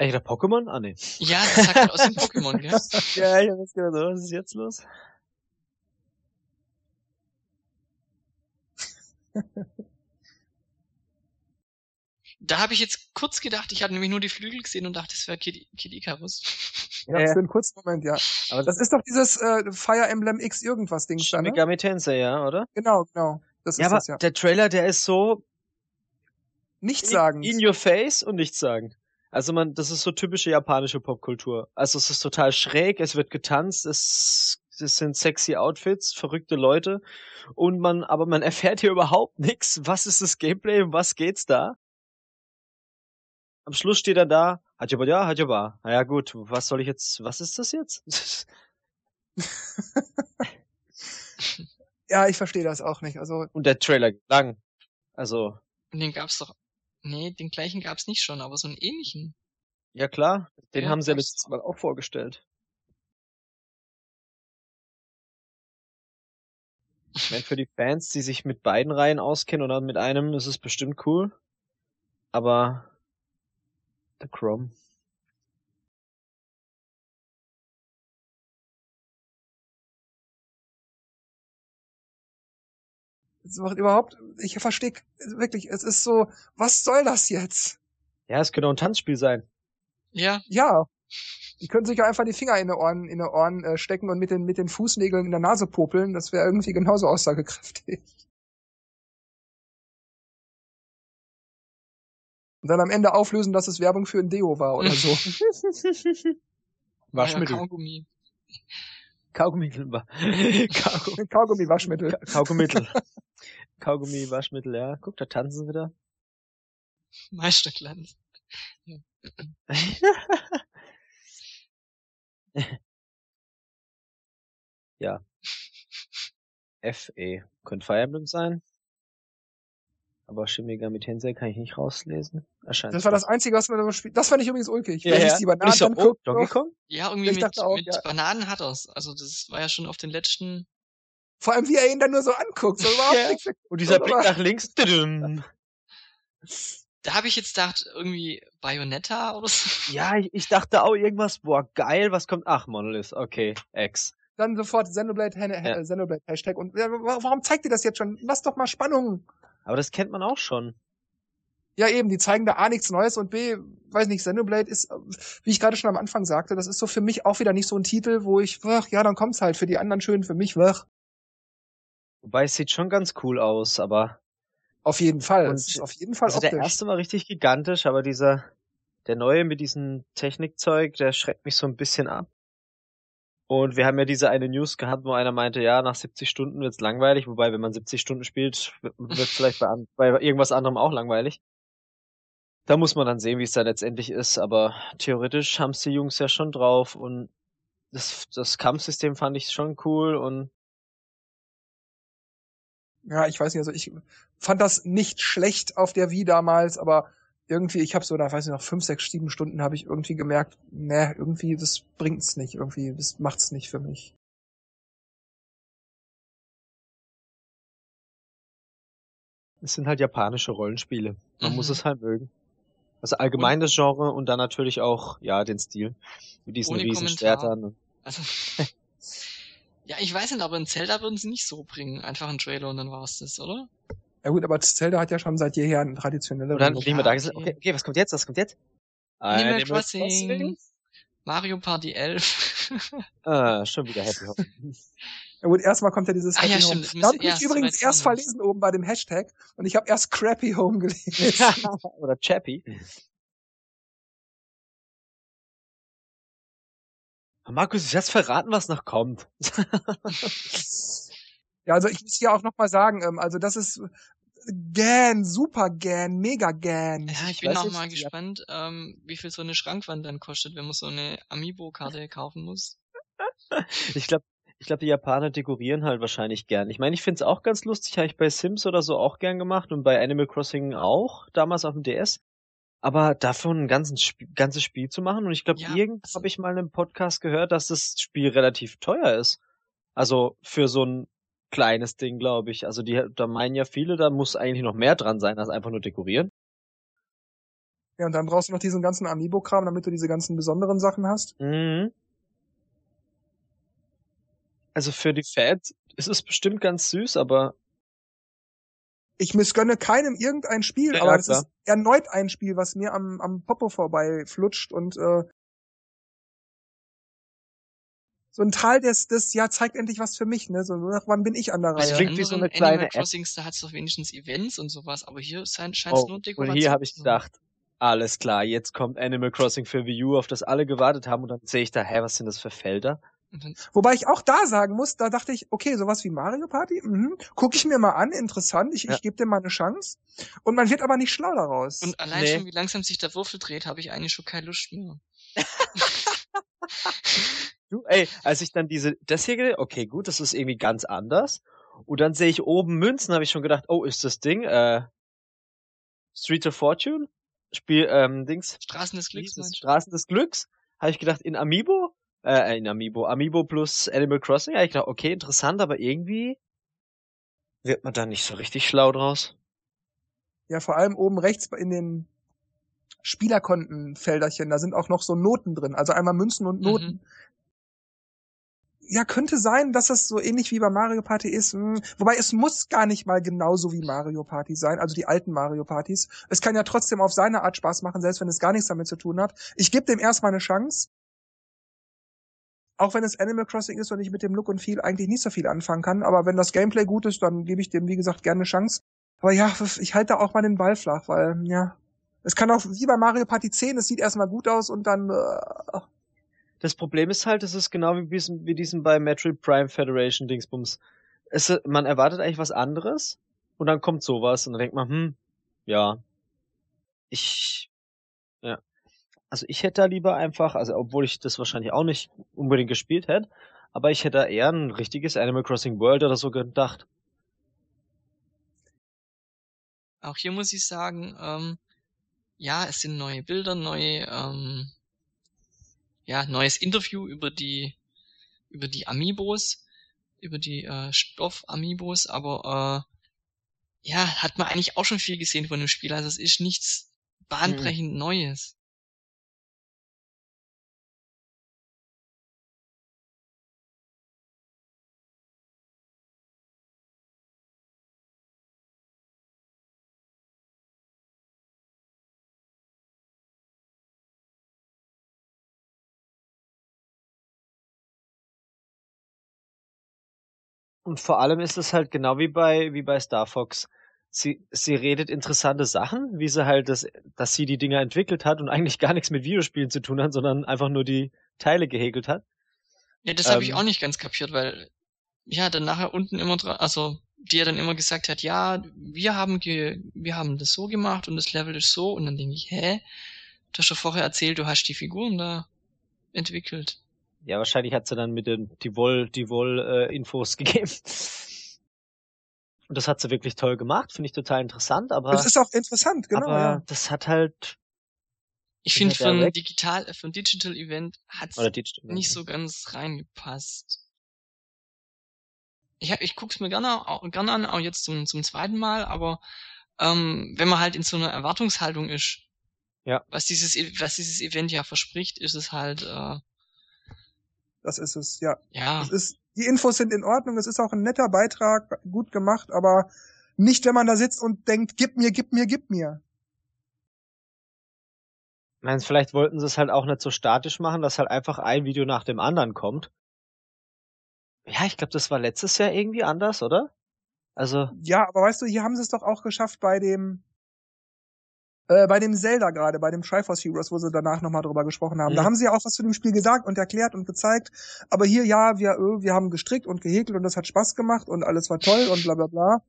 Speaker 2: Echt, der Pokémon? Ah, nee.
Speaker 3: ja, das sagt halt aus dem Pokémon, gell?
Speaker 2: ja, ich hab jetzt gedacht, was ist jetzt los?
Speaker 3: Da habe ich jetzt kurz gedacht, ich hatte nämlich nur die Flügel gesehen und dachte, das wäre Kid, Kid Icarus.
Speaker 1: Ja,
Speaker 2: Ja.
Speaker 1: für einen kurzen Moment, ja.
Speaker 2: Aber
Speaker 1: Das ist doch dieses äh, Fire Emblem X irgendwas Ding da, ne?
Speaker 2: Megami Tensei, ja, oder?
Speaker 1: Genau, genau. Das
Speaker 2: Ja,
Speaker 1: ist
Speaker 2: aber
Speaker 1: das ja.
Speaker 2: der Trailer, der ist so
Speaker 1: Nichts
Speaker 2: in,
Speaker 1: sagen.
Speaker 2: in your face und nichts sagen. Also man, das ist so typische japanische Popkultur. Also es ist total schräg, es wird getanzt, es, es sind sexy Outfits, verrückte Leute und man, aber man erfährt hier überhaupt nichts. Was ist das Gameplay, um was geht's da? Am Schluss steht er da, Hajaba ja, Hajaba. Na ja gut, was soll ich jetzt, was ist das jetzt?
Speaker 1: Ja, ich verstehe das auch nicht. Also
Speaker 2: und der Trailer lang. Also,
Speaker 3: Und den gab's doch. Nee, den gleichen gab's nicht schon, aber so einen ähnlichen.
Speaker 2: ja klar, den
Speaker 3: Ja,
Speaker 2: haben sie ja letztes. Mal auch vorgestellt. Ich meine, für die Fans, die sich mit beiden Reihen auskennen oder mit einem, ist es bestimmt cool. Aber der Chrome.
Speaker 1: Es macht überhaupt, ich verstehe wirklich, es ist so, was soll das jetzt?
Speaker 2: Ja, es könnte auch ein Tanzspiel sein.
Speaker 3: Ja,
Speaker 1: Ja. Die können sich ja einfach die Finger in die Ohren, in die Ohren äh, stecken und mit den, mit den Fußnägeln in der Nase popeln. Das wäre irgendwie genauso aussagekräftig. Und dann am Ende auflösen, dass es Werbung für ein Deo war oder so.
Speaker 2: Waschmittel.
Speaker 3: Ja, Kaugummi.
Speaker 2: Kaugummittel. Kaugummi.
Speaker 1: Kaugummi-Waschmittel.
Speaker 2: Kaugummittel. Kaugummi, Waschmittel, ja. Guck, da tanzen sie wieder.
Speaker 3: Meisterglanz.
Speaker 2: ja. FE. Könnte Fire Emblem sein. Aber Shin Megami Tensei kann ich nicht rauslesen. Erscheint.
Speaker 1: Das war das Einzige, was man da spielt. Das fand ich übrigens ulkig.
Speaker 2: Ja, ja.
Speaker 1: ich die Bananen
Speaker 2: ich so, oh, Donkey Kong?
Speaker 3: Ja, irgendwie
Speaker 1: Ich
Speaker 3: mit,
Speaker 1: dachte auch,
Speaker 3: mit
Speaker 1: ja.
Speaker 3: Bananen hat er's. Also das war ja schon auf den letzten.
Speaker 1: Vor allem, wie er ihn dann nur so anguckt. So
Speaker 2: Ja. Und dieser Blick nach links.
Speaker 3: Da habe ich jetzt gedacht, irgendwie Bayonetta oder so.
Speaker 2: Ja, ich, ich dachte auch irgendwas, boah, geil, was kommt? Ach, Monolith, okay, X.
Speaker 1: Dann sofort Xenoblade,
Speaker 2: Ja.
Speaker 1: äh, Xenoblade Hashtag. Und ja, warum zeigt ihr das jetzt schon? Lass doch mal Spannung.
Speaker 2: Aber das kennt man auch schon.
Speaker 1: Ja, eben, die zeigen da A nichts Neues und B, weiß nicht, Xenoblade ist, wie ich gerade schon am Anfang sagte, das ist so für mich auch wieder nicht so ein Titel, wo ich, ach, ja, dann kommt's halt für die anderen schön, für mich, wach.
Speaker 2: Wobei es sieht schon ganz cool aus, aber.
Speaker 1: Auf jeden Fall.
Speaker 2: Und
Speaker 1: auf jeden Fall
Speaker 2: also der erste war richtig gigantisch, aber dieser, der neue mit diesem Technikzeug, der schreckt mich so ein bisschen ab. Und wir haben ja diese eine News gehabt, wo einer meinte, ja, nach 70 Stunden wird's langweilig, wobei, wenn man 70 Stunden spielt, wird vielleicht bei, bei irgendwas anderem auch langweilig. Da muss man dann sehen, wie es da letztendlich ist, aber theoretisch haben's die Jungs ja schon drauf und das, das Kampfsystem fand ich schon cool und
Speaker 1: ja, ich weiß nicht, also ich fand das nicht schlecht auf der Wii damals, aber irgendwie, ich habe so, da weiß ich noch, fünf, sechs, sieben Stunden habe ich irgendwie gemerkt, ne, irgendwie, das bringt's nicht, irgendwie, das macht's nicht für mich.
Speaker 2: Es sind halt japanische Rollenspiele. Man
Speaker 3: Mhm.
Speaker 2: muss es halt mögen. Also allgemein das Genre und dann natürlich auch, ja, den Stil. Mit diesen
Speaker 3: Ohne
Speaker 2: Riesenschwertern.
Speaker 3: Also, ja, ich weiß nicht, aber in Zelda würden sie nicht so bringen. Einfach ein Trailer und dann war's das, oder?
Speaker 1: Ja gut, aber Zelda hat ja schon seit jeher eine traditionelle
Speaker 2: Und dann
Speaker 1: Runde.
Speaker 2: bin ich mir
Speaker 3: Ja,
Speaker 2: da gesagt,
Speaker 3: okay.
Speaker 2: okay, okay, was kommt jetzt, was kommt jetzt?
Speaker 3: Animal
Speaker 2: Animal
Speaker 3: Crossing. Mario Party 11.
Speaker 2: Ah, schon wieder Happy Home.
Speaker 1: Ja gut, erstmal kommt ja dieses
Speaker 3: Ah, ja,
Speaker 1: Happy Home. Da
Speaker 3: müsste
Speaker 1: hab ich übrigens erst verlesen oben bei dem Hashtag und ich habe erst Crappy Home gelesen.
Speaker 2: Oder Chappy. Markus, ich hast verraten, was noch kommt.
Speaker 1: Ja, also ich muss hier auch nochmal sagen, ähm, also das ist Gan, Super Gan, Mega Gan.
Speaker 3: Ja, ich bin
Speaker 2: weiß
Speaker 3: auch
Speaker 2: nicht,
Speaker 3: mal
Speaker 2: die-
Speaker 3: gespannt, ähm, wie viel so eine Schrankwand dann kostet, wenn man so eine Amiibo-Karte kaufen muss.
Speaker 2: Ich glaube, ich glaube, die Japaner dekorieren halt wahrscheinlich gern. Ich meine, ich find's auch ganz lustig, habe ich bei Sims oder so auch gern gemacht und bei Animal Crossing auch, damals auf dem DS. Aber davon ein ganzes Spiel, ganzes Spiel zu machen, und ich glaube,
Speaker 3: Ja,
Speaker 2: irgend habe ich mal in einem Podcast gehört, dass das Spiel relativ teuer ist. Also für so ein kleines Ding, glaube ich. Also die, da meinen ja viele, da muss eigentlich noch mehr dran sein, als einfach nur dekorieren.
Speaker 1: Ja, und dann brauchst du noch diesen ganzen Amiibo-Kram, damit du diese ganzen besonderen Sachen hast.
Speaker 2: Mhm. Also für die Fans ist es bestimmt ganz süß, aber
Speaker 1: Ich missgönne keinem irgendein Spiel,
Speaker 2: Ja,
Speaker 1: aber das
Speaker 2: klar.
Speaker 1: ist erneut ein Spiel, was mir am, am Popo vorbei flutscht und äh, so ein Teil des, des, ja, zeigt endlich was für mich, ne? So, nach wann bin ich an der
Speaker 2: Das
Speaker 1: Reihe?
Speaker 2: klingt wie so eine
Speaker 3: anderen
Speaker 2: kleine
Speaker 3: Animal
Speaker 2: App.
Speaker 3: Crossings, da hat's doch wenigstens Events und sowas, aber hier scheint es nur
Speaker 2: Oh,
Speaker 3: Dekoration.
Speaker 2: und hier habe ich gedacht, alles klar, jetzt kommt Animal Crossing für Wii U, auf das alle gewartet haben, und dann sehe ich da, hä, was sind das für Felder?
Speaker 1: Wobei ich auch da sagen muss, da dachte ich, okay, sowas wie Mario Party, mhm, gucke ich mir mal an, interessant, ich,
Speaker 2: Ja.
Speaker 1: ich gebe dem mal eine Chance. Und man wird aber nicht schlau daraus.
Speaker 3: und allein
Speaker 2: Nee.
Speaker 3: schon, wie langsam sich der Würfel dreht, habe ich eigentlich schon keine Lust mehr.
Speaker 2: Du, ey, als ich dann diese, das hier, okay, gut, das ist irgendwie ganz anders. Und dann sehe ich oben Münzen, habe ich schon gedacht, oh, ist das Ding, äh, Street of Fortune? Spiel, ähm, Dings,
Speaker 3: Straßen des Glücks?
Speaker 2: Straßen des Glücks? Habe ich gedacht, in Amiibo? Äh, in Amiibo. Amiibo plus Animal Crossing? Habe ich gedacht, okay, interessant, aber irgendwie wird man da nicht so richtig schlau draus.
Speaker 1: Ja, vor allem oben rechts in den Spielerkontenfelderchen, da sind auch noch so Noten drin. Also einmal Münzen und Noten. Ja, könnte sein, dass das so ähnlich wie bei Mario Party ist. Hm. Wobei es muss gar nicht mal genauso wie Mario Party sein, also die alten Mario Partys. Es kann ja trotzdem auf seine Art Spaß machen, selbst wenn es gar nichts damit zu tun hat. Ich gebe dem erstmal eine Chance. Auch wenn es Animal Crossing ist und ich mit dem Look und Feel eigentlich nicht so viel anfangen kann. Aber wenn das Gameplay gut ist, dann gebe ich dem, wie gesagt, gerne eine Chance. Aber ja, ich halte auch mal den Ball flach, weil, ja. Es kann auch, wie bei Mario Party 10, es sieht erstmal gut aus und dann, äh,
Speaker 2: Das Problem ist halt, es ist genau wie diesem, wie diesem bei Metroid Prime Federation Dingsbums. Es, man erwartet eigentlich was anderes und dann kommt sowas und dann denkt man, hm, ja, ich, ja. Also ich hätte da lieber einfach, also obwohl ich das wahrscheinlich auch nicht unbedingt gespielt hätte, aber ich hätte da eher ein richtiges Animal Crossing World oder so gedacht.
Speaker 3: Auch hier muss ich sagen, ähm, ja, es sind neue Bilder, neue, ähm, ja, neues Interview über die, über die Amiibos, über die äh, Stoff-Amiibos, aber äh, ja, hat man eigentlich auch schon viel gesehen von dem Spiel. Also es ist nichts bahnbrechend Neues.
Speaker 2: Und vor allem ist es halt genau wie bei, wie bei Star Fox. Sie, sie redet interessante Sachen, wie sie halt das, dass sie die Dinger entwickelt hat und eigentlich gar nichts mit Videospielen zu tun hat, sondern einfach nur die Teile gehäkelt hat.
Speaker 3: Ja, das habe ich
Speaker 2: Ähm.
Speaker 3: auch nicht ganz kapiert, weil ja, dann nachher unten immer dran, also die ja dann immer gesagt hat, ja, wir haben ge wir haben das so gemacht und das Level ist so und dann denke ich, hä? Du hast schon vorher erzählt, du hast die Figuren da entwickelt.
Speaker 2: Ja, wahrscheinlich hat sie dann mit den, die Woll, die Woll, äh, Infos gegeben. Und das hat sie wirklich toll gemacht, finde ich total interessant, aber,
Speaker 1: Es ist auch interessant, genau,
Speaker 2: aber
Speaker 1: ja.
Speaker 2: das hat halt,
Speaker 3: Ich finde, für ein digital, für ein Digital Event hat's nicht so ganz reingepasst. Ich, ich guck's mir gerne, au- gerne an, auch jetzt zum, zum zweiten Mal, aber ähm, wenn man halt in so einer Erwartungshaltung ist,
Speaker 2: Ja.
Speaker 3: was dieses, E- was dieses Event ja verspricht, ist es halt, äh,
Speaker 1: Das ist es, ja.
Speaker 3: ja,
Speaker 1: Es ist, die Infos sind in Ordnung, es ist auch ein netter Beitrag, gut gemacht, aber nicht, wenn man da sitzt und denkt, gib mir, gib mir, gib mir.
Speaker 2: Meine, vielleicht wollten sie es halt auch nicht so statisch machen, dass halt einfach ein Video nach dem anderen kommt. Ja, ich glaube, das war letztes Jahr irgendwie anders, oder? Also,
Speaker 1: Ja, aber weißt du, hier haben sie es doch auch geschafft bei dem äh, bei dem Zelda gerade, bei dem Triforce Heroes, wo sie danach nochmal drüber gesprochen haben. Da
Speaker 2: Mhm.
Speaker 1: haben sie ja auch was zu dem Spiel gesagt und erklärt und gezeigt. Aber hier, ja, wir, äh, wir haben gestrickt und gehäkelt und das hat Spaß gemacht und alles war toll und bla bla bla.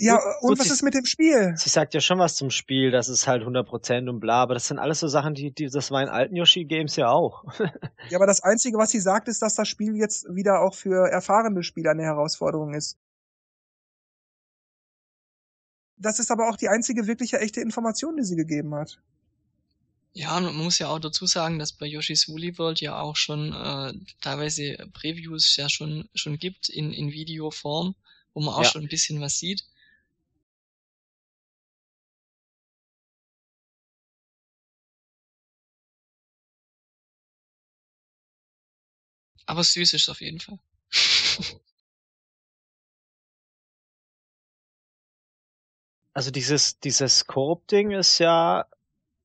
Speaker 1: Ja,
Speaker 2: Gut,
Speaker 1: und
Speaker 2: gut,
Speaker 1: was
Speaker 2: sie-
Speaker 1: ist mit dem Spiel?
Speaker 2: sie sagt ja schon was zum Spiel, das ist halt 100% und bla, aber das sind alles so Sachen, die, die das war in alten Yoshi-Games ja auch.
Speaker 1: Ja, aber das Einzige, was sie sagt, ist, dass das Spiel jetzt wieder auch für erfahrene Spieler eine Herausforderung ist. Das ist aber auch die einzige wirkliche echte Information, die sie gegeben hat.
Speaker 3: ja, und man muss ja auch dazu sagen, dass bei Yoshi's Woolly World ja auch schon äh, teilweise Previews ja schon schon gibt in in Videoform, wo man auch
Speaker 2: Ja.
Speaker 3: schon ein bisschen was sieht. Aber süß ist auf jeden Fall.
Speaker 2: Also dieses, dieses Koop-Ding ist ja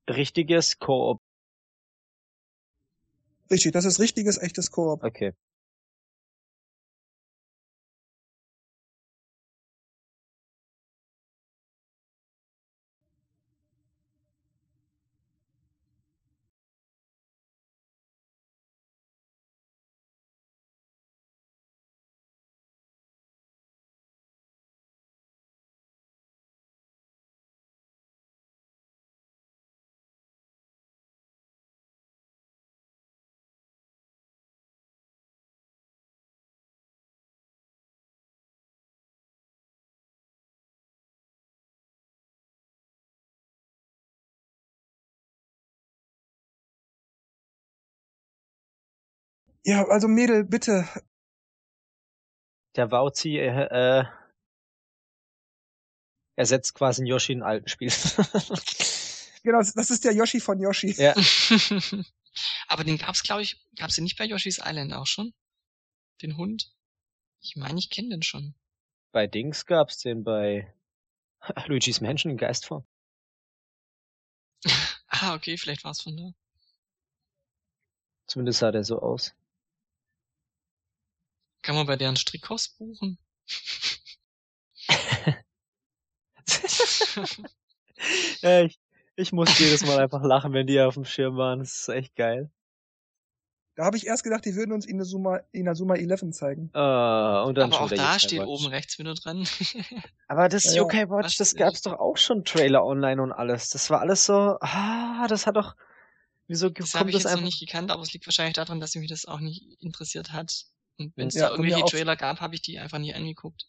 Speaker 2: richtiges Koop.
Speaker 1: Richtig, das ist richtiges, echtes Koop.
Speaker 2: Okay.
Speaker 1: Ja, also Mädel, bitte.
Speaker 2: Der Wauzi, äh, äh, ersetzt quasi einen Yoshi in alten Spiel.
Speaker 1: Genau, das ist der Yoshi von Yoshi.
Speaker 2: ja.
Speaker 3: Aber den gab's, glaube ich, gab's den nicht bei Yoshi's Island auch schon? Den Hund? Ich meine, ich kenne den schon.
Speaker 2: Bei Dings gab's den bei Luigi's Mansion in Geistform.
Speaker 3: Ah, okay, vielleicht war's von da.
Speaker 2: Zumindest sah der so aus.
Speaker 3: Kann man bei deren Strickhaus buchen?
Speaker 2: ja, ich, ich muss jedes Mal einfach lachen, wenn die auf dem Schirm waren. Das ist echt geil.
Speaker 1: Da habe ich erst gedacht, die würden uns Inazuma, Inazuma 11 zeigen.
Speaker 2: Ah, und dann
Speaker 3: Aber
Speaker 2: schon
Speaker 3: auch da steht
Speaker 2: Watch.
Speaker 3: oben rechts wieder dran.
Speaker 2: Aber das
Speaker 1: Ja.
Speaker 2: Yokai Watch, das gab's doch auch schon Trailer online und alles. Das war alles so, ah, das hat doch, wieso
Speaker 3: Das habe
Speaker 2: kommt
Speaker 3: ich
Speaker 2: das
Speaker 3: jetzt noch
Speaker 2: einfach?
Speaker 3: nicht gekannt, aber es liegt wahrscheinlich daran, dass mich das auch nicht interessiert hat. Und wenn es
Speaker 1: Ja,
Speaker 3: da
Speaker 1: mir
Speaker 3: irgendwelche. Trailer gab, habe ich die einfach nie angeguckt.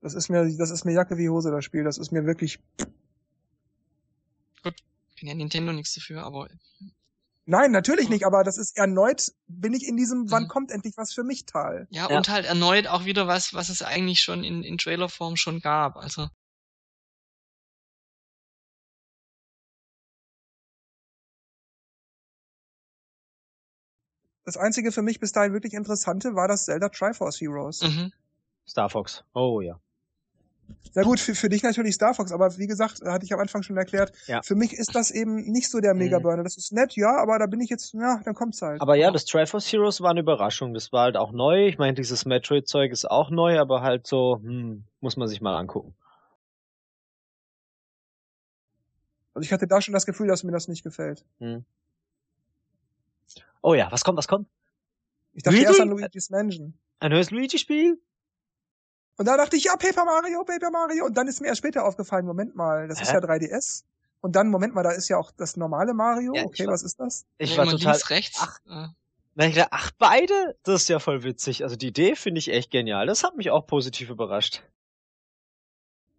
Speaker 1: Das ist mir, das ist mir Jacke wie Hose, das Spiel. Das ist mir wirklich.
Speaker 3: Kann ja Nintendo nichts dafür, aber
Speaker 1: Nein, natürlich nicht, aber das ist erneut, bin ich in diesem, wann
Speaker 3: Mhm.
Speaker 1: kommt endlich was für mich Tal.
Speaker 3: ja,
Speaker 2: Ja.
Speaker 3: und halt erneut auch wieder was, was es eigentlich schon in, in Trailerform schon gab. Also
Speaker 1: Das einzige für mich bis dahin wirklich Interessante war das Zelda Triforce Heroes.
Speaker 3: mhm.
Speaker 2: Star Fox. Oh ja.
Speaker 1: Ja gut, für, für dich natürlich Star Fox, aber wie gesagt, hatte ich am Anfang schon erklärt,
Speaker 2: Ja.
Speaker 1: für mich ist das eben nicht so der Mega-Burner. Das ist nett, ja, aber da bin ich jetzt, ja, dann kommt's halt.
Speaker 2: Aber ja, das Triforce Heroes war eine Überraschung. Das war halt auch neu. Ich meine, dieses Metroid-Zeug ist auch neu, aber halt so, hm, muss man sich mal angucken.
Speaker 1: Also ich hatte da schon das Gefühl, dass mir das nicht gefällt.
Speaker 2: Hm. Oh ja, was kommt, was kommt?
Speaker 1: Ich dachte
Speaker 2: Really?
Speaker 1: erst an Luigi's Mansion.
Speaker 2: Ein neues Luigi-Spiel?
Speaker 1: Und da dachte ich, ja, Paper Mario, Paper Mario. Und dann ist mir erst später aufgefallen, Moment mal, das ist
Speaker 2: Hä?
Speaker 1: ja 3DS. Und dann, Moment mal, da ist ja auch das normale Mario.
Speaker 2: Ja,
Speaker 1: okay,
Speaker 2: war-
Speaker 1: was ist das?
Speaker 2: Ich war total,
Speaker 3: links, rechts.
Speaker 2: Ach.
Speaker 3: äh,
Speaker 2: Na, ich dachte, ach, beide? Das ist ja voll witzig. Also die Idee finde ich echt genial. Das hat mich auch positiv überrascht.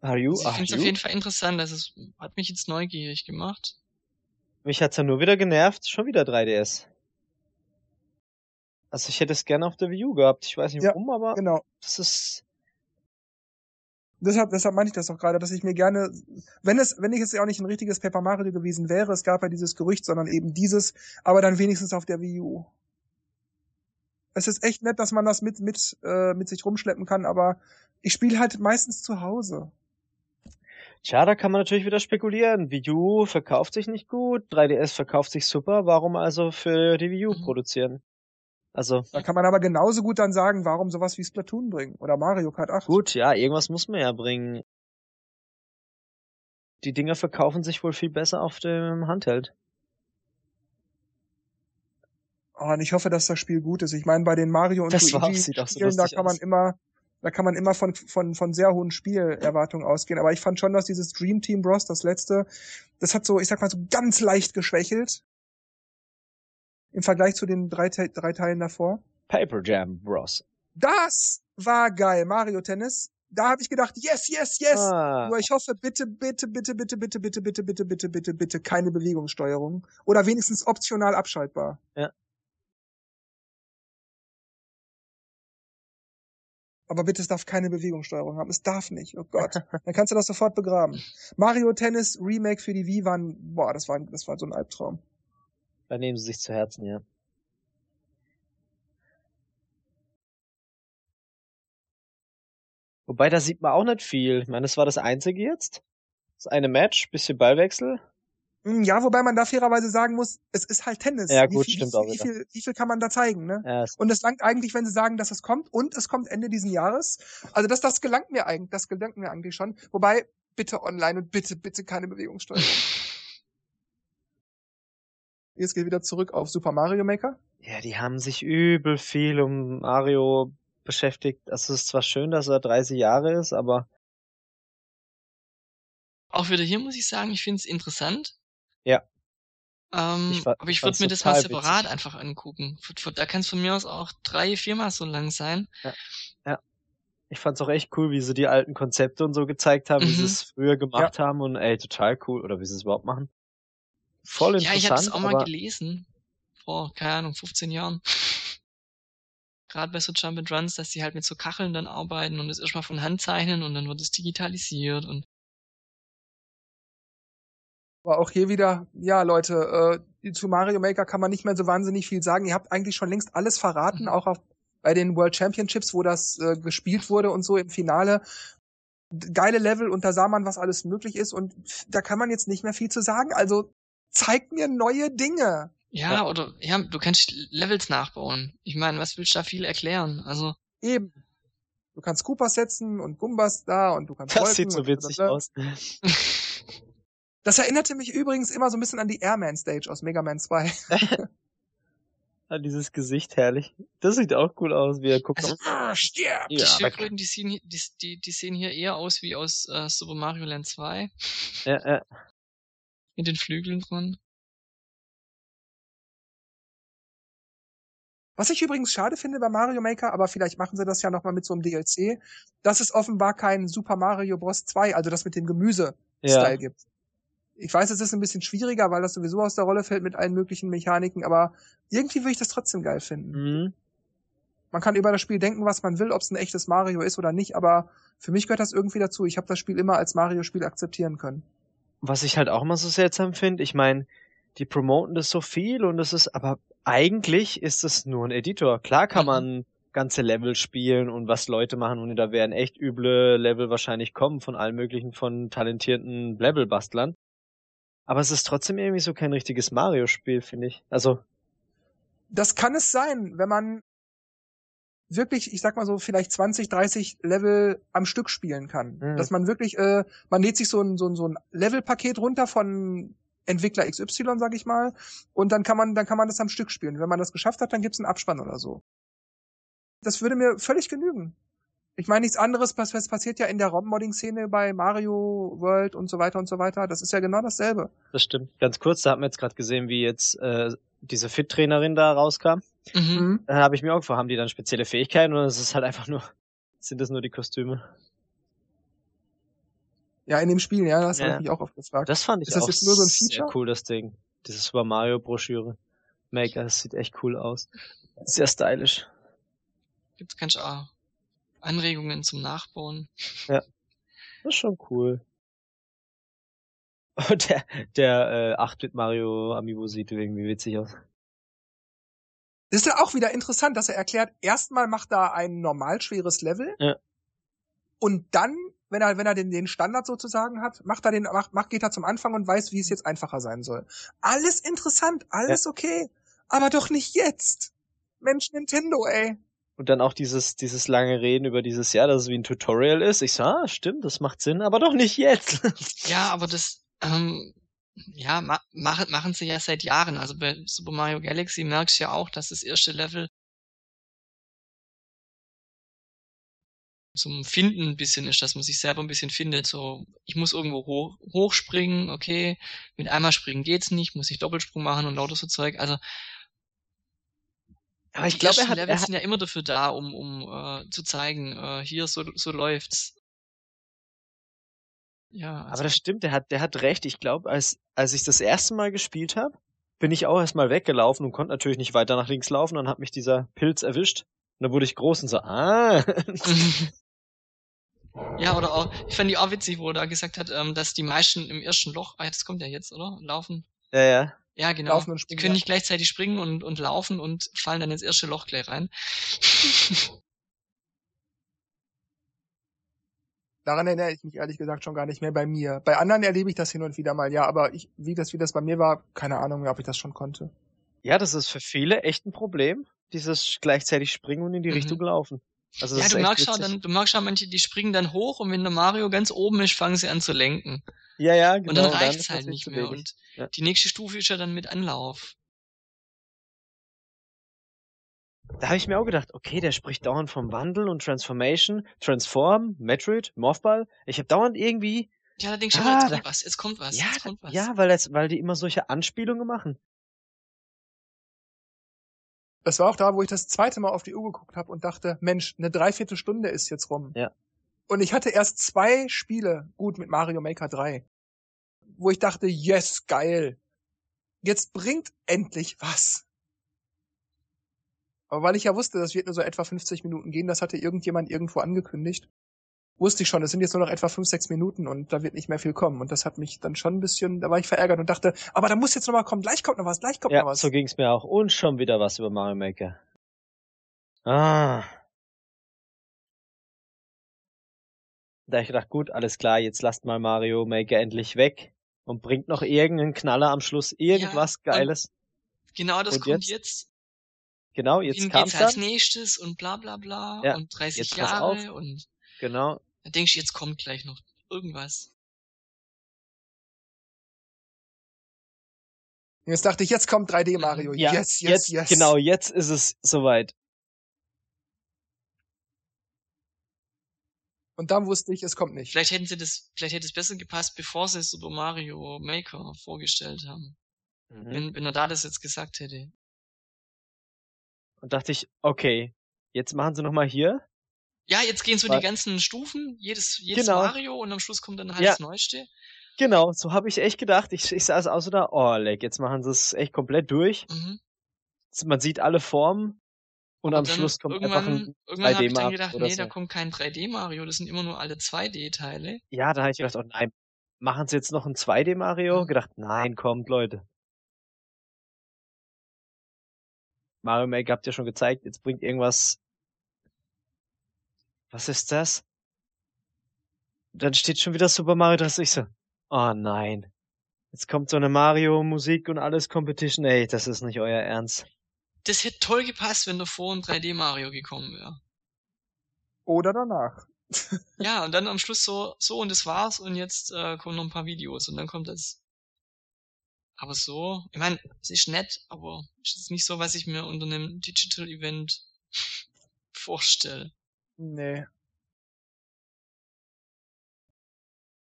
Speaker 2: Are you?
Speaker 3: also ich finde es auf jeden Fall interessant. Das ist, hat mich jetzt neugierig gemacht.
Speaker 2: Mich hat's ja nur wieder genervt. Schon wieder 3DS. Also ich hätte es gerne auf der Wii U gehabt. Ich weiß nicht
Speaker 1: Ja,
Speaker 2: warum, aber
Speaker 1: Genau.
Speaker 2: das ist,
Speaker 1: Deshalb, deshalb meine ich das auch gerade, dass ich mir gerne, wenn es, wenn ich es ja auch nicht ein richtiges Paper Mario gewesen wäre, es gab ja dieses Gerücht, sondern eben dieses, aber dann wenigstens auf der Wii U. Es ist echt nett, dass man das mit, mit, äh, mit sich rumschleppen kann, aber ich spiele halt meistens zu Hause.
Speaker 2: tja, da kann man natürlich wieder spekulieren. Wii U verkauft sich nicht gut, 3DS verkauft sich super. Warum also für die Wii U
Speaker 3: Mhm.
Speaker 2: produzieren? Also,
Speaker 1: Da kann man aber genauso gut dann sagen, warum sowas wie Splatoon bringen oder Mario Kart 8.
Speaker 2: gut, ja, irgendwas muss man ja bringen. Die Dinger verkaufen sich wohl viel besser auf dem Handheld.
Speaker 1: Oh, und ich hoffe, dass das Spiel gut ist. Ich meine, bei den Mario und
Speaker 2: Das
Speaker 1: Luigi
Speaker 2: auch so
Speaker 1: Spielen, da kann man
Speaker 2: aus.
Speaker 1: immer, da kann man immer von, von, von sehr hohen Spielerwartungen ausgehen. Aber ich fand schon, dass dieses Dream Team Bros, das letzte, das hat so, ich sag mal, so ganz leicht geschwächelt. Im Vergleich zu den drei, Te drei Teilen davor.
Speaker 2: Paper Jam Bros.
Speaker 1: Das war geil. Mario Tennis. Da habe ich gedacht, yes, yes, yes.
Speaker 2: Ah,
Speaker 1: Nur ich hoffe, bitte, bitte, bitte, bitte, bitte, bitte, bitte, bitte, bitte, bitte, bitte, keine Bewegungssteuerung. Oder wenigstens optional abschaltbar.
Speaker 2: Ja.
Speaker 1: Aber bitte, es darf keine Bewegungssteuerung haben. Es darf nicht. Oh Gott. Dann kannst du das sofort begraben. Mario Tennis Remake für die Wii waren, boah, das war, das war so ein Albtraum.
Speaker 2: Da nehmen sie sich zu Herzen, ja. Wobei, da sieht man auch nicht viel. Ich meine, das war das einzige jetzt. Das eine Match, bisschen Ballwechsel.
Speaker 1: Hm, Ja, wobei man da fairerweise sagen muss, es ist halt Tennis.
Speaker 2: Ja,
Speaker 1: Wie
Speaker 2: gut,
Speaker 1: viel,
Speaker 2: stimmt
Speaker 1: wie,
Speaker 2: auch
Speaker 1: Wie
Speaker 2: wieder.
Speaker 1: viel, wie viel kann man da zeigen, ne?
Speaker 2: Ja,
Speaker 1: Und es langt eigentlich, wenn sie sagen, dass es kommt und es kommt Ende diesen Jahres. Also das, das gelangt mir eigentlich, das gelangt mir eigentlich schon. Wobei, bitte online und bitte, bitte keine Bewegungssteuerung. Jetzt geht wieder zurück auf Super Mario Maker.
Speaker 2: ja, die haben sich übel viel um Mario beschäftigt. Also es ist zwar schön, dass er 30 Jahre ist, aber
Speaker 3: Auch wieder hier muss ich sagen, ich finde es interessant.
Speaker 2: Ja.
Speaker 3: Ähm,
Speaker 2: Ich fa-
Speaker 3: aber ich würde mir das mal separat
Speaker 2: witzig.
Speaker 3: einfach angucken. Da kann es von mir aus auch drei, viermal so lang sein.
Speaker 2: ich fand's auch echt cool, wie sie die alten Konzepte und so gezeigt haben, wie sie
Speaker 3: Mhm.
Speaker 2: es früher gemacht haben und ey, total cool. Oder wie sie es überhaupt machen. Voll
Speaker 3: Ja,
Speaker 2: interessant.
Speaker 3: ich habe es auch mal gelesen. Vor, keine Ahnung, 15 Jahren. Gerade bei so Jump and Runs, dass die halt mit so Kacheln dann arbeiten und das erstmal von Hand zeichnen und dann wird es digitalisiert und
Speaker 1: Aber auch hier wieder, ja Leute, äh, zu Mario Maker kann man nicht mehr so wahnsinnig viel sagen. Ihr habt eigentlich schon längst alles verraten,
Speaker 3: Mhm.
Speaker 1: auch auf, bei den World Championships, wo das äh, gespielt wurde und so im Finale. Geile Level und da sah man, was alles möglich ist und da kann man jetzt nicht mehr viel zu sagen. Also zeigt mir neue Dinge.
Speaker 3: ja,
Speaker 2: Ja.
Speaker 3: oder ja, du kannst Levels nachbauen. Ich meine, was willst du da viel erklären? Also
Speaker 1: Eben. Du kannst Koopas setzen und Gumbas da und du kannst
Speaker 2: das
Speaker 1: Wolken
Speaker 2: sieht so
Speaker 1: und
Speaker 2: witzig
Speaker 1: blablabla.
Speaker 2: aus.
Speaker 1: Das erinnerte mich übrigens immer so ein bisschen an die Airman Stage aus Mega Man 2.
Speaker 2: Ah, dieses Gesicht herrlich. Das sieht auch cool aus, wie er guckt.
Speaker 3: Also,
Speaker 1: Ah, stirb!
Speaker 3: die
Speaker 2: Ja,
Speaker 3: Schildkröten, die sehen, hier- die, die, die sehen hier eher aus wie aus äh, Super Mario Land 2
Speaker 2: ja, ja.
Speaker 3: Mit den Flügeln dran.
Speaker 1: Was ich übrigens schade finde bei Mario Maker, aber vielleicht machen sie das ja nochmal mit so einem DLC, dass es offenbar kein Super Mario Bros. 2, also das mit dem Gemüse-Style
Speaker 2: ja.
Speaker 1: gibt. Ich weiß, es ist ein bisschen schwieriger, weil das sowieso aus der Rolle fällt mit allen möglichen Mechaniken, aber irgendwie würde ich das trotzdem geil finden.
Speaker 2: Mhm.
Speaker 1: Man kann über das Spiel denken, was man will, ob es ein echtes Mario ist oder nicht, aber für mich gehört das irgendwie dazu. Ich habe das Spiel immer als Mario-Spiel akzeptieren können.
Speaker 2: Was ich halt auch immer so seltsam finde, ich meine, die promoten das so viel und es ist, aber eigentlich ist es nur ein Editor. Klar kann
Speaker 3: Mhm.
Speaker 2: man ganze Level spielen und was Leute machen und da werden echt üble Level wahrscheinlich kommen von allen möglichen von talentierten Levelbastlern. Aber es ist trotzdem irgendwie so kein richtiges Mario-Spiel, finde ich. Also.
Speaker 1: Das kann es sein, wenn man wirklich, ich sag mal so, vielleicht 20, 30 Level am Stück spielen kann. Mhm. Dass man wirklich, äh, man lädt sich so ein, so ein, so ein Levelpaket runter von Entwickler XY, sag ich mal, und dann kann man, dann kann man das am Stück spielen. Wenn man das geschafft hat, dann gibt's einen Abspann oder so. Das würde mir völlig genügen. Ich meine, nichts anderes, was, was passiert ja in der ROM-Modding-Szene bei Mario World und so weiter und so weiter. Das ist ja genau dasselbe.
Speaker 2: Das stimmt. Ganz kurz, da haben wir jetzt gerade gesehen, wie jetzt äh, diese Fit-Trainerin da rauskam. Mhm. Da habe ich mir auch gefragt, haben die dann spezielle Fähigkeiten oder ist es halt einfach nur, sind das nur die Kostüme?
Speaker 1: Ja, in dem Spiel, ja, das ja. habe ich mich auch oft gefragt.
Speaker 2: Das fand ich
Speaker 1: ist das
Speaker 2: auch
Speaker 1: jetzt nur so ein Feature?
Speaker 2: sehr cool, das Ding. Dieses Super Mario Broschüre. Maker, das sieht echt cool aus. Sehr stylisch.
Speaker 3: Gibt's ganz auch Anregungen zum Nachbauen.
Speaker 2: Ja. Das ist schon cool. Und der, der äh, 8-Bit Mario Amiibo sieht irgendwie witzig aus.
Speaker 1: Das ist ja auch wieder interessant, dass er erklärt, erstmal macht er ein normal schweres Level. Ja. Und dann wenn er, wenn er den, den Standard sozusagen hat, macht er den, macht, macht, geht er zum Anfang und weiß, wie es jetzt einfacher sein soll. Alles interessant, alles ja. okay. Aber doch nicht jetzt. Mensch, Nintendo, ey.
Speaker 2: Und dann auch dieses, dieses lange Reden über dieses Jahr, dass es wie ein Tutorial ist. Ich so, ah, stimmt, das macht Sinn, aber doch nicht jetzt.
Speaker 3: ja, aber das, ähm, ja, ma machen, machen sie ja seit Jahren. Also bei Super Mario Galaxy merkst du ja auch, dass das erste Level zum Finden ein bisschen ist, dass man sich selber ein bisschen findet. So, ich muss irgendwo hoch, hochspringen, okay, mit einmal springen geht's nicht, muss ich Doppelsprung machen und lauter so Zeug. Also aber ich glaube, er hat, er hat, sind ja immer dafür da, um, um äh, zu zeigen, äh, hier so, so läuft's.
Speaker 2: Ja. Also. Aber das stimmt, der hat, der hat recht. Ich glaube, als, als ich das erste Mal gespielt habe, bin ich auch erstmal weggelaufen und konnte natürlich nicht weiter nach links laufen. Dann hat mich dieser Pilz erwischt. Und dann wurde ich groß und so, ah.
Speaker 3: Ja, oder auch, ich fand die auch witzig, wo er da gesagt hat, ähm, dass die meisten im ersten Loch, ah, das kommt ja jetzt, oder? Laufen.
Speaker 2: Ja, ja.
Speaker 3: Ja, genau. Laufen und springen, die können nicht gleichzeitig springen und, und laufen und fallen dann ins erste Loch gleich rein.
Speaker 1: Daran erinnere ich mich ehrlich gesagt schon gar nicht mehr bei mir. Bei anderen erlebe ich das hin und wieder mal, ja, aber ich, wie das, wie das bei mir war, keine Ahnung mehr, ob ich das schon konnte.
Speaker 2: Ja, das ist für viele echt ein Problem, dieses gleichzeitig springen und in die mhm. Richtung laufen.
Speaker 3: Also ja, du merkst schon, dann, du merkst schon, manche, die springen dann hoch und wenn der Mario ganz oben ist, fangen sie an zu lenken.
Speaker 2: Ja, ja, genau.
Speaker 3: Und dann genau, reicht's dann halt nicht mehr. Und ja. die nächste Stufe ist ja dann mit Anlauf.
Speaker 2: Da habe ich mir auch gedacht, okay, der spricht dauernd vom Wandel und Transformation, Transform, Metroid, Morphball. Ich habe dauernd irgendwie.
Speaker 3: Ja, da denkst du, ah, jetzt kommt was, jetzt kommt was,
Speaker 2: ja,
Speaker 3: jetzt kommt was.
Speaker 2: Ja, weil, das, weil die immer solche Anspielungen machen.
Speaker 1: Das war auch da, wo ich das zweite Mal auf die Uhr geguckt habe und dachte, Mensch, eine Dreiviertelstunde ist jetzt rum.
Speaker 2: Ja.
Speaker 1: Und ich hatte erst zwei Spiele, gut mit Mario Maker 3, wo ich dachte, yes, geil. Jetzt bringt endlich was. Aber weil ich ja wusste, das wird nur so etwa 50 Minuten gehen, das hatte irgendjemand irgendwo angekündigt, wusste ich schon, es sind jetzt nur noch etwa fünf, sechs Minuten und da wird nicht mehr viel kommen. Und das hat mich dann schon ein bisschen, da war ich verärgert und dachte, aber da muss jetzt noch mal kommen, gleich kommt noch was, gleich kommt
Speaker 2: ja,
Speaker 1: noch was.
Speaker 2: so ging's mir auch. Und schon wieder was über Mario Maker. Ah. Da ich gedacht, gut, alles klar, jetzt lasst mal Mario Maker endlich weg und bringt noch irgendeinen Knaller am Schluss, irgendwas ja, Geiles.
Speaker 3: Genau, das und kommt jetzt. jetzt.
Speaker 2: Genau, jetzt
Speaker 3: kam als nächstes und bla bla bla ja, und 30 Jahre und
Speaker 2: Genau.
Speaker 3: Da denkst du, jetzt kommt gleich noch irgendwas.
Speaker 1: Jetzt dachte ich, jetzt kommt 3D mhm. Mario. Ja, yes, yes,
Speaker 2: jetzt,
Speaker 1: yes.
Speaker 2: Genau, jetzt ist es soweit.
Speaker 1: Und dann wusste ich, es kommt nicht.
Speaker 3: Vielleicht hätten sie das, vielleicht hätte es besser gepasst, bevor sie Super Mario Maker vorgestellt haben. Mhm. Wenn, wenn er da das jetzt gesagt hätte.
Speaker 2: Und dachte ich, okay, jetzt machen sie nochmal hier
Speaker 3: ja, jetzt gehen so Weil, die ganzen Stufen, jedes, jedes genau. Mario und am Schluss kommt dann halt
Speaker 2: ja.
Speaker 3: das Neueste.
Speaker 2: Genau, so habe ich echt gedacht. Ich, ich saß auch so da, oh, leck, jetzt machen sie es echt komplett durch. Mhm. Man sieht alle Formen und am Schluss kommt einfach ein 3D-Mario. Irgendwann habe ich dann gedacht,
Speaker 3: nee, so. da kommt kein 3D-Mario, das sind immer nur alle 2D-Teile.
Speaker 2: Ja, da habe ich gedacht, oh nein, machen sie jetzt noch ein 2D-Mario? Mhm. Gedacht, nein, kommt, Leute. Mario Maker habt ihr schon gezeigt, jetzt bringt irgendwas was ist das? Dann steht schon wieder Super Mario, dass ich so, oh nein. Jetzt kommt so eine Mario-Musik und alles Competition. Ey, das ist nicht euer Ernst.
Speaker 3: Das hätte toll gepasst, wenn davor ein 3D Mario gekommen wäre.
Speaker 1: Oder danach.
Speaker 3: ja, und dann am Schluss so, so und das war's und jetzt äh, kommen noch ein paar Videos und dann kommt das. Aber so, ich meine, es ist nett, aber es ist nicht so, was ich mir unter einem Digital Event vorstelle.
Speaker 1: Nee.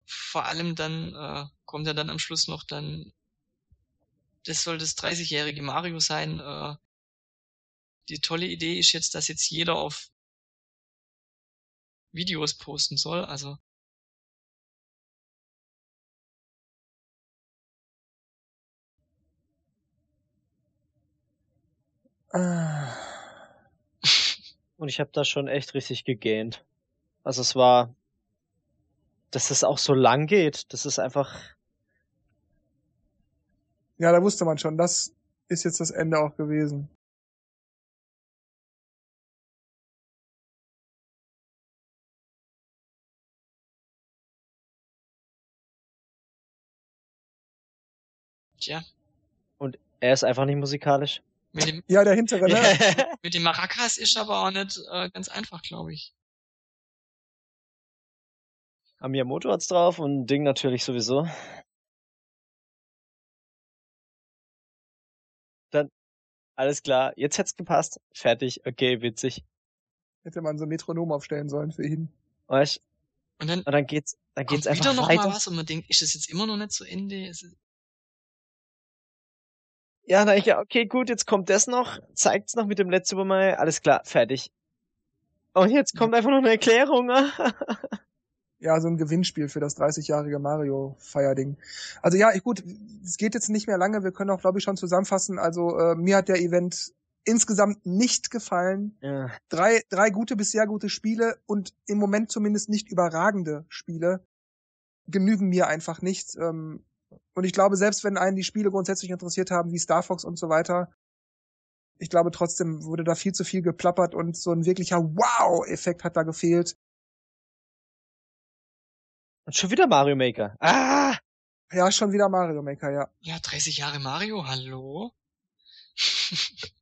Speaker 3: Vor allem dann äh, kommt ja dann am Schluss noch dann, das soll das 30-jährige Mario sein. Äh, die tolle Idee ist jetzt, dass jetzt jeder auf Videos posten soll. Also
Speaker 1: Ah.
Speaker 2: Und ich habe da schon echt richtig gegähnt. Also es war, dass es auch so lang geht, das ist einfach.
Speaker 1: Ja, da wusste man schon, das ist jetzt das Ende auch gewesen.
Speaker 3: Tja.
Speaker 2: Und er ist einfach nicht musikalisch.
Speaker 3: Mit dem,
Speaker 1: Ja, der hintere, ne?
Speaker 3: mit dem Maracas ist aber auch nicht äh, ganz einfach, glaube ich.
Speaker 2: Haben Miyamoto hat's drauf und Ding natürlich sowieso. Dann, alles klar, jetzt hätt's gepasst. Fertig, okay, witzig.
Speaker 1: Hätte man so ein Metronom aufstellen sollen für ihn.
Speaker 2: Weißt,
Speaker 3: Und dann
Speaker 2: und dann geht's, dann geht's einfach
Speaker 3: wieder noch
Speaker 2: weiter.
Speaker 3: mal was und man denkt, ist das jetzt immer noch nicht zu Ende? Es ist,
Speaker 2: Ja, na ich, ja, okay, gut, jetzt kommt das noch, zeigt's noch mit dem letzten Mario, alles klar, fertig. Und jetzt kommt einfach noch eine Erklärung.
Speaker 1: Ja, so ein Gewinnspiel für das 30-jährige Mario-Feierding. Also ja, ich, gut, es geht jetzt nicht mehr lange. Wir können auch, glaube ich, schon zusammenfassen. Also äh, mir hat der Event insgesamt nicht gefallen.
Speaker 2: ja.
Speaker 1: Drei, drei gute bis sehr gute Spiele und im Moment zumindest nicht überragende Spiele genügen mir einfach nicht. Ähm, und ich glaube, selbst wenn einen die Spiele grundsätzlich interessiert haben, wie Star Fox und so weiter, ich glaube trotzdem wurde da viel zu viel geplappert und so ein wirklicher Wow-Effekt hat da gefehlt.
Speaker 2: Und schon wieder Mario Maker. Ah!
Speaker 1: Ja, schon wieder Mario Maker, ja.
Speaker 3: ja, 30 Jahre Mario, hallo?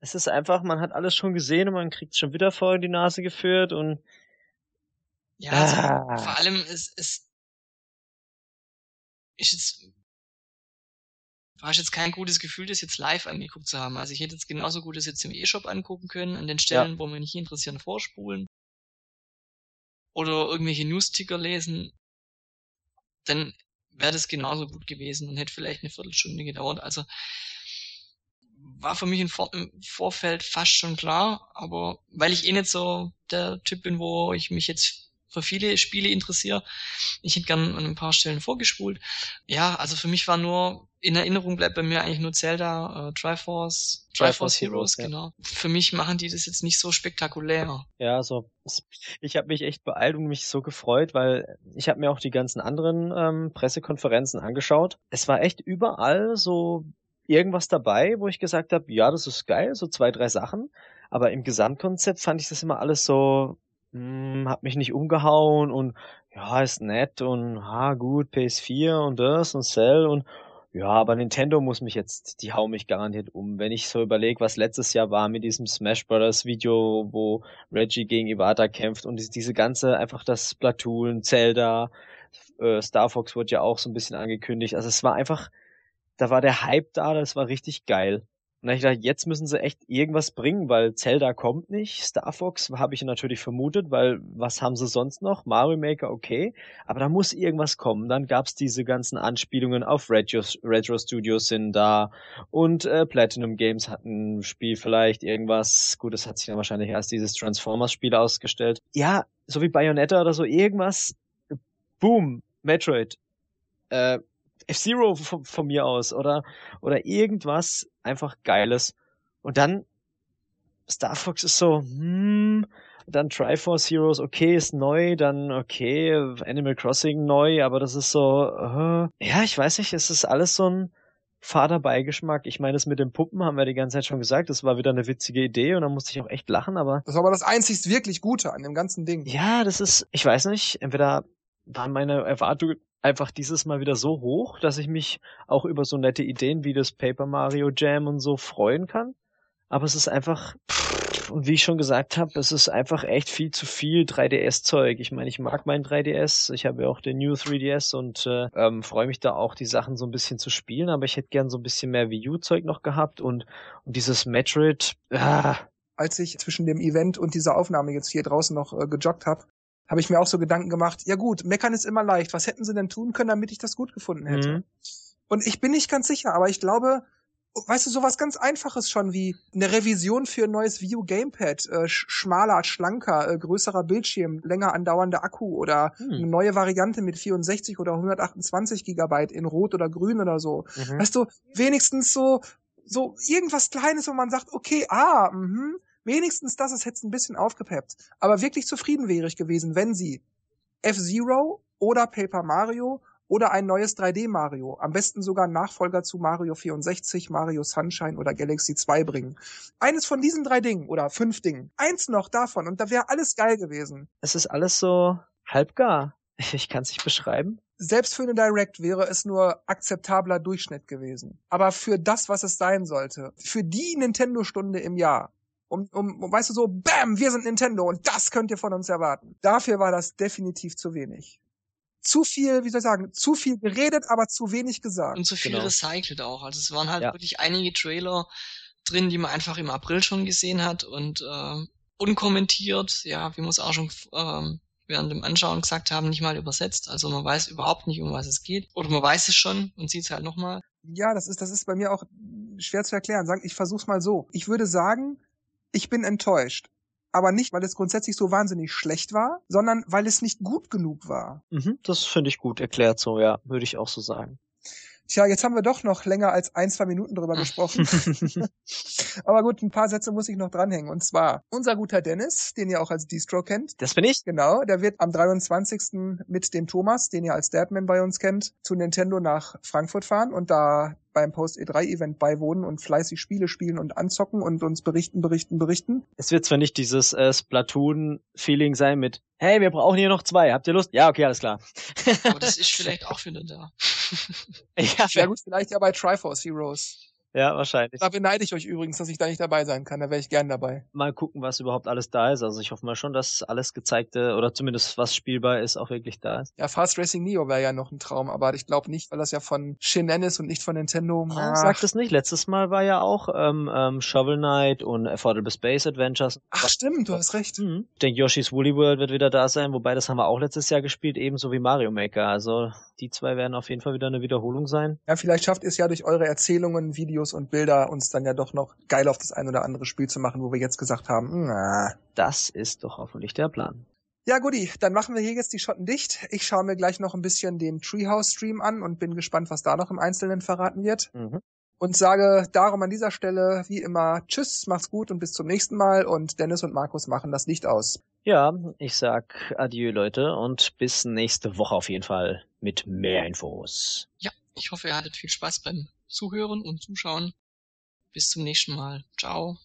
Speaker 2: Es ist einfach, man hat alles schon gesehen und man kriegt schon wieder vor die Nase geführt und
Speaker 3: ja, also,
Speaker 2: Ah.
Speaker 3: vor allem es, es ist jetzt war jetzt kein gutes Gefühl, das jetzt live angeguckt zu haben. Also ich hätte jetzt genauso gut das jetzt im E-Shop angucken können, an den Stellen, wo mir nicht interessieren, vorspulen. Oder irgendwelche News-Ticker lesen. Dann wäre das genauso gut gewesen und hätte vielleicht eine Viertelstunde gedauert. Also war für mich im, Vor im Vorfeld fast schon klar, aber weil ich eh nicht so der Typ bin, wo ich mich jetzt für viele Spiele interessiere, ich hätte gern an ein paar Stellen vorgespult. Ja, also für mich war nur, in Erinnerung bleibt bei mir eigentlich nur Zelda, äh, Triforce, Triforce Heroes,
Speaker 2: ja.
Speaker 3: genau. Für mich machen die das jetzt nicht so spektakulär.
Speaker 2: ja, so. es- Ich habe mich echt beeilt und mich so gefreut, weil ich habe mir auch die ganzen anderen ähm, Pressekonferenzen angeschaut. Es war echt überall so irgendwas dabei, wo ich gesagt habe, ja, das ist geil, so zwei, drei Sachen. Aber im Gesamtkonzept fand ich das immer alles so, hm, hat mich nicht umgehauen und ja, ist nett und ha, gut, PS4 und das und Cell und ja, aber Nintendo muss mich jetzt, die hauen mich garantiert um. Wenn ich so überlege, was letztes Jahr war mit diesem Smash Brothers Video, wo Reggie gegen Iwata kämpft und diese ganze, einfach das Splatoon, Zelda, äh, Star Fox wurde ja auch so ein bisschen angekündigt. Also es war einfach, da war der Hype da, das war richtig geil. Und dann ich gedacht, jetzt müssen sie echt irgendwas bringen, weil Zelda kommt nicht. Star Fox habe ich natürlich vermutet, weil was haben sie sonst noch? Mario Maker, okay. Aber da muss irgendwas kommen. Dann gab's diese ganzen Anspielungen auf Retro, Retro Studios sind da und äh, Platinum Games hatten ein Spiel vielleicht irgendwas. Gut, das hat sich dann wahrscheinlich erst dieses Transformers-Spiel ausgestellt. Ja, so wie Bayonetta oder so irgendwas. Boom, Metroid. Äh, F-Zero von, von mir aus oder oder irgendwas einfach Geiles. Und dann Star Fox ist so, hm, dann Triforce Heroes, okay, ist neu, dann okay, Animal Crossing neu, aber das ist so, äh, ja, ich weiß nicht, es ist alles so ein fader Beigeschmack. Ich meine, das mit den Puppen haben wir die ganze Zeit schon gesagt. Das war wieder eine witzige Idee und da musste ich auch echt lachen, aber.
Speaker 1: Das war aber das einzigst wirklich Gute an dem ganzen Ding.
Speaker 2: Ja, das ist, ich weiß nicht, entweder waren meine Erwartungen einfach dieses Mal wieder so hoch, dass ich mich auch über so nette Ideen wie das Paper Mario Jam und so freuen kann. Aber es ist einfach, und wie ich schon gesagt habe, es ist einfach echt viel zu viel 3DS-Zeug. Ich meine, ich mag mein 3DS, ich habe ja auch den New 3DS und äh, ähm, freue mich da auch, die Sachen so ein bisschen zu spielen, aber ich hätte gern so ein bisschen mehr Wii U-Zeug noch gehabt und, und dieses Metroid, ah.
Speaker 1: Als ich zwischen dem Event und dieser Aufnahme jetzt hier draußen noch äh, gejoggt habe, habe ich mir auch so Gedanken gemacht, ja gut, meckern ist immer leicht. Was hätten sie denn tun können, damit ich das gut gefunden hätte? Mhm. Und ich bin nicht ganz sicher, aber ich glaube, weißt du, sowas ganz Einfaches schon wie eine Revision für ein neues View Gamepad, äh, schmaler, schlanker, äh, größerer Bildschirm, länger andauernder Akku oder hm. eine neue Variante mit 64 oder 128 Gigabyte in Rot oder Grün oder so. Mhm. Weißt du, wenigstens so, so irgendwas Kleines, wo man sagt, okay, ah, mhm, wenigstens das ist jetzt ein bisschen aufgepeppt. Aber wirklich zufrieden wäre ich gewesen, wenn sie F-Zero oder Paper Mario oder ein neues 3D Mario, am besten sogar Nachfolger zu Mario 64, Mario Sunshine oder Galaxy 2 bringen. Eines von diesen drei Dingen oder fünf Dingen. Eins noch davon und da wäre alles geil gewesen.
Speaker 2: Es ist alles so halbgar. Ich kann es nicht beschreiben.
Speaker 1: Selbst für eine Direct wäre es nur akzeptabler Durchschnitt gewesen. Aber für das, was es sein sollte, für die Nintendo-Stunde im Jahr, um, um, um, weißt du, so, bam, wir sind Nintendo und das könnt ihr von uns erwarten. Dafür war das definitiv zu wenig zu viel, wie soll ich sagen, zu viel geredet, aber zu wenig gesagt.
Speaker 3: Und zu viel genau. recycelt auch. Also es waren halt ja. wirklich einige Trailer drin, die man einfach im April schon gesehen hat und äh, unkommentiert, ja, wie wir es auch schon ähm, während dem Anschauen gesagt haben, nicht mal übersetzt. Also man weiß überhaupt nicht, um was es geht. Oder man weiß es schon und sieht es halt nochmal.
Speaker 1: Ja, das ist, das ist bei mir auch schwer zu erklären. Sagen, ich versuch's mal so. Ich würde sagen, ich bin enttäuscht aber nicht, weil es grundsätzlich so wahnsinnig schlecht war, sondern weil es nicht gut genug war.
Speaker 2: Mhm, das finde ich gut erklärt so, ja, würde ich auch so sagen.
Speaker 1: Tja, jetzt haben wir doch noch länger als ein, zwei Minuten drüber gesprochen. Aber gut, ein paar Sätze muss ich noch dranhängen. Und zwar unser guter Dennis, den ihr auch als Distro kennt.
Speaker 2: Das bin ich.
Speaker 1: Genau, der wird am 23. mit dem Thomas, den ihr als Deadman bei uns kennt, zu Nintendo nach Frankfurt fahren und da beim Post-E3-Event beiwohnen und fleißig Spiele spielen und anzocken und uns berichten, berichten, berichten.
Speaker 2: Es wird zwar nicht dieses äh, Splatoon-Feeling sein mit, hey, wir brauchen hier noch zwei, habt ihr Lust? Ja, okay, alles klar.
Speaker 3: Aber das ist vielleicht auch wieder da.
Speaker 1: ja, ja gut, vielleicht ja bei Triforce Heroes.
Speaker 2: Ja, wahrscheinlich.
Speaker 1: Da beneide ich euch übrigens, dass ich da nicht dabei sein kann. Da wäre ich gern dabei.
Speaker 2: Mal gucken, was überhaupt alles da ist. Also ich hoffe mal schon, dass alles gezeigte oder zumindest was spielbar ist, auch wirklich da ist.
Speaker 1: Ja, Fast Racing Neo wäre ja noch ein Traum, aber ich glaube nicht, weil das ja von Shin ist und nicht von Nintendo.
Speaker 2: Oh, sagt es nicht. Letztes Mal war ja auch ähm, ähm, Shovel Knight und Affordable Space Adventures.
Speaker 1: Ach stimmt, du hast recht.
Speaker 2: Mhm. Ich denke, Yoshi's Woolly World wird wieder da sein, wobei das haben wir auch letztes Jahr gespielt, ebenso wie Mario Maker. Also die zwei werden auf jeden Fall wieder eine Wiederholung sein.
Speaker 1: Ja, vielleicht schafft ihr es ja durch eure Erzählungen, Videos und Bilder uns uns dann ja doch noch geil auf das ein oder andere Spiel zu machen, wo wir jetzt gesagt haben, na.
Speaker 2: Das ist doch hoffentlich der Plan.
Speaker 1: Ja, Guti, dann machen wir hier jetzt die Schotten dicht. Ich schaue mir gleich noch ein bisschen den Treehouse-Stream an und bin gespannt, was da noch im Einzelnen verraten wird. Mhm. Und sage darum an dieser Stelle wie immer Tschüss, macht's gut und bis zum nächsten Mal. Und Dennis und Markus machen das Licht aus.
Speaker 2: Ja, ich sag Adieu, Leute, und bis nächste Woche auf jeden Fall mit mehr Infos.
Speaker 3: Ja, ich hoffe, ihr hattet viel Spaß beim Zuhören und Zuschauen. Bis zum nächsten Mal. Ciao.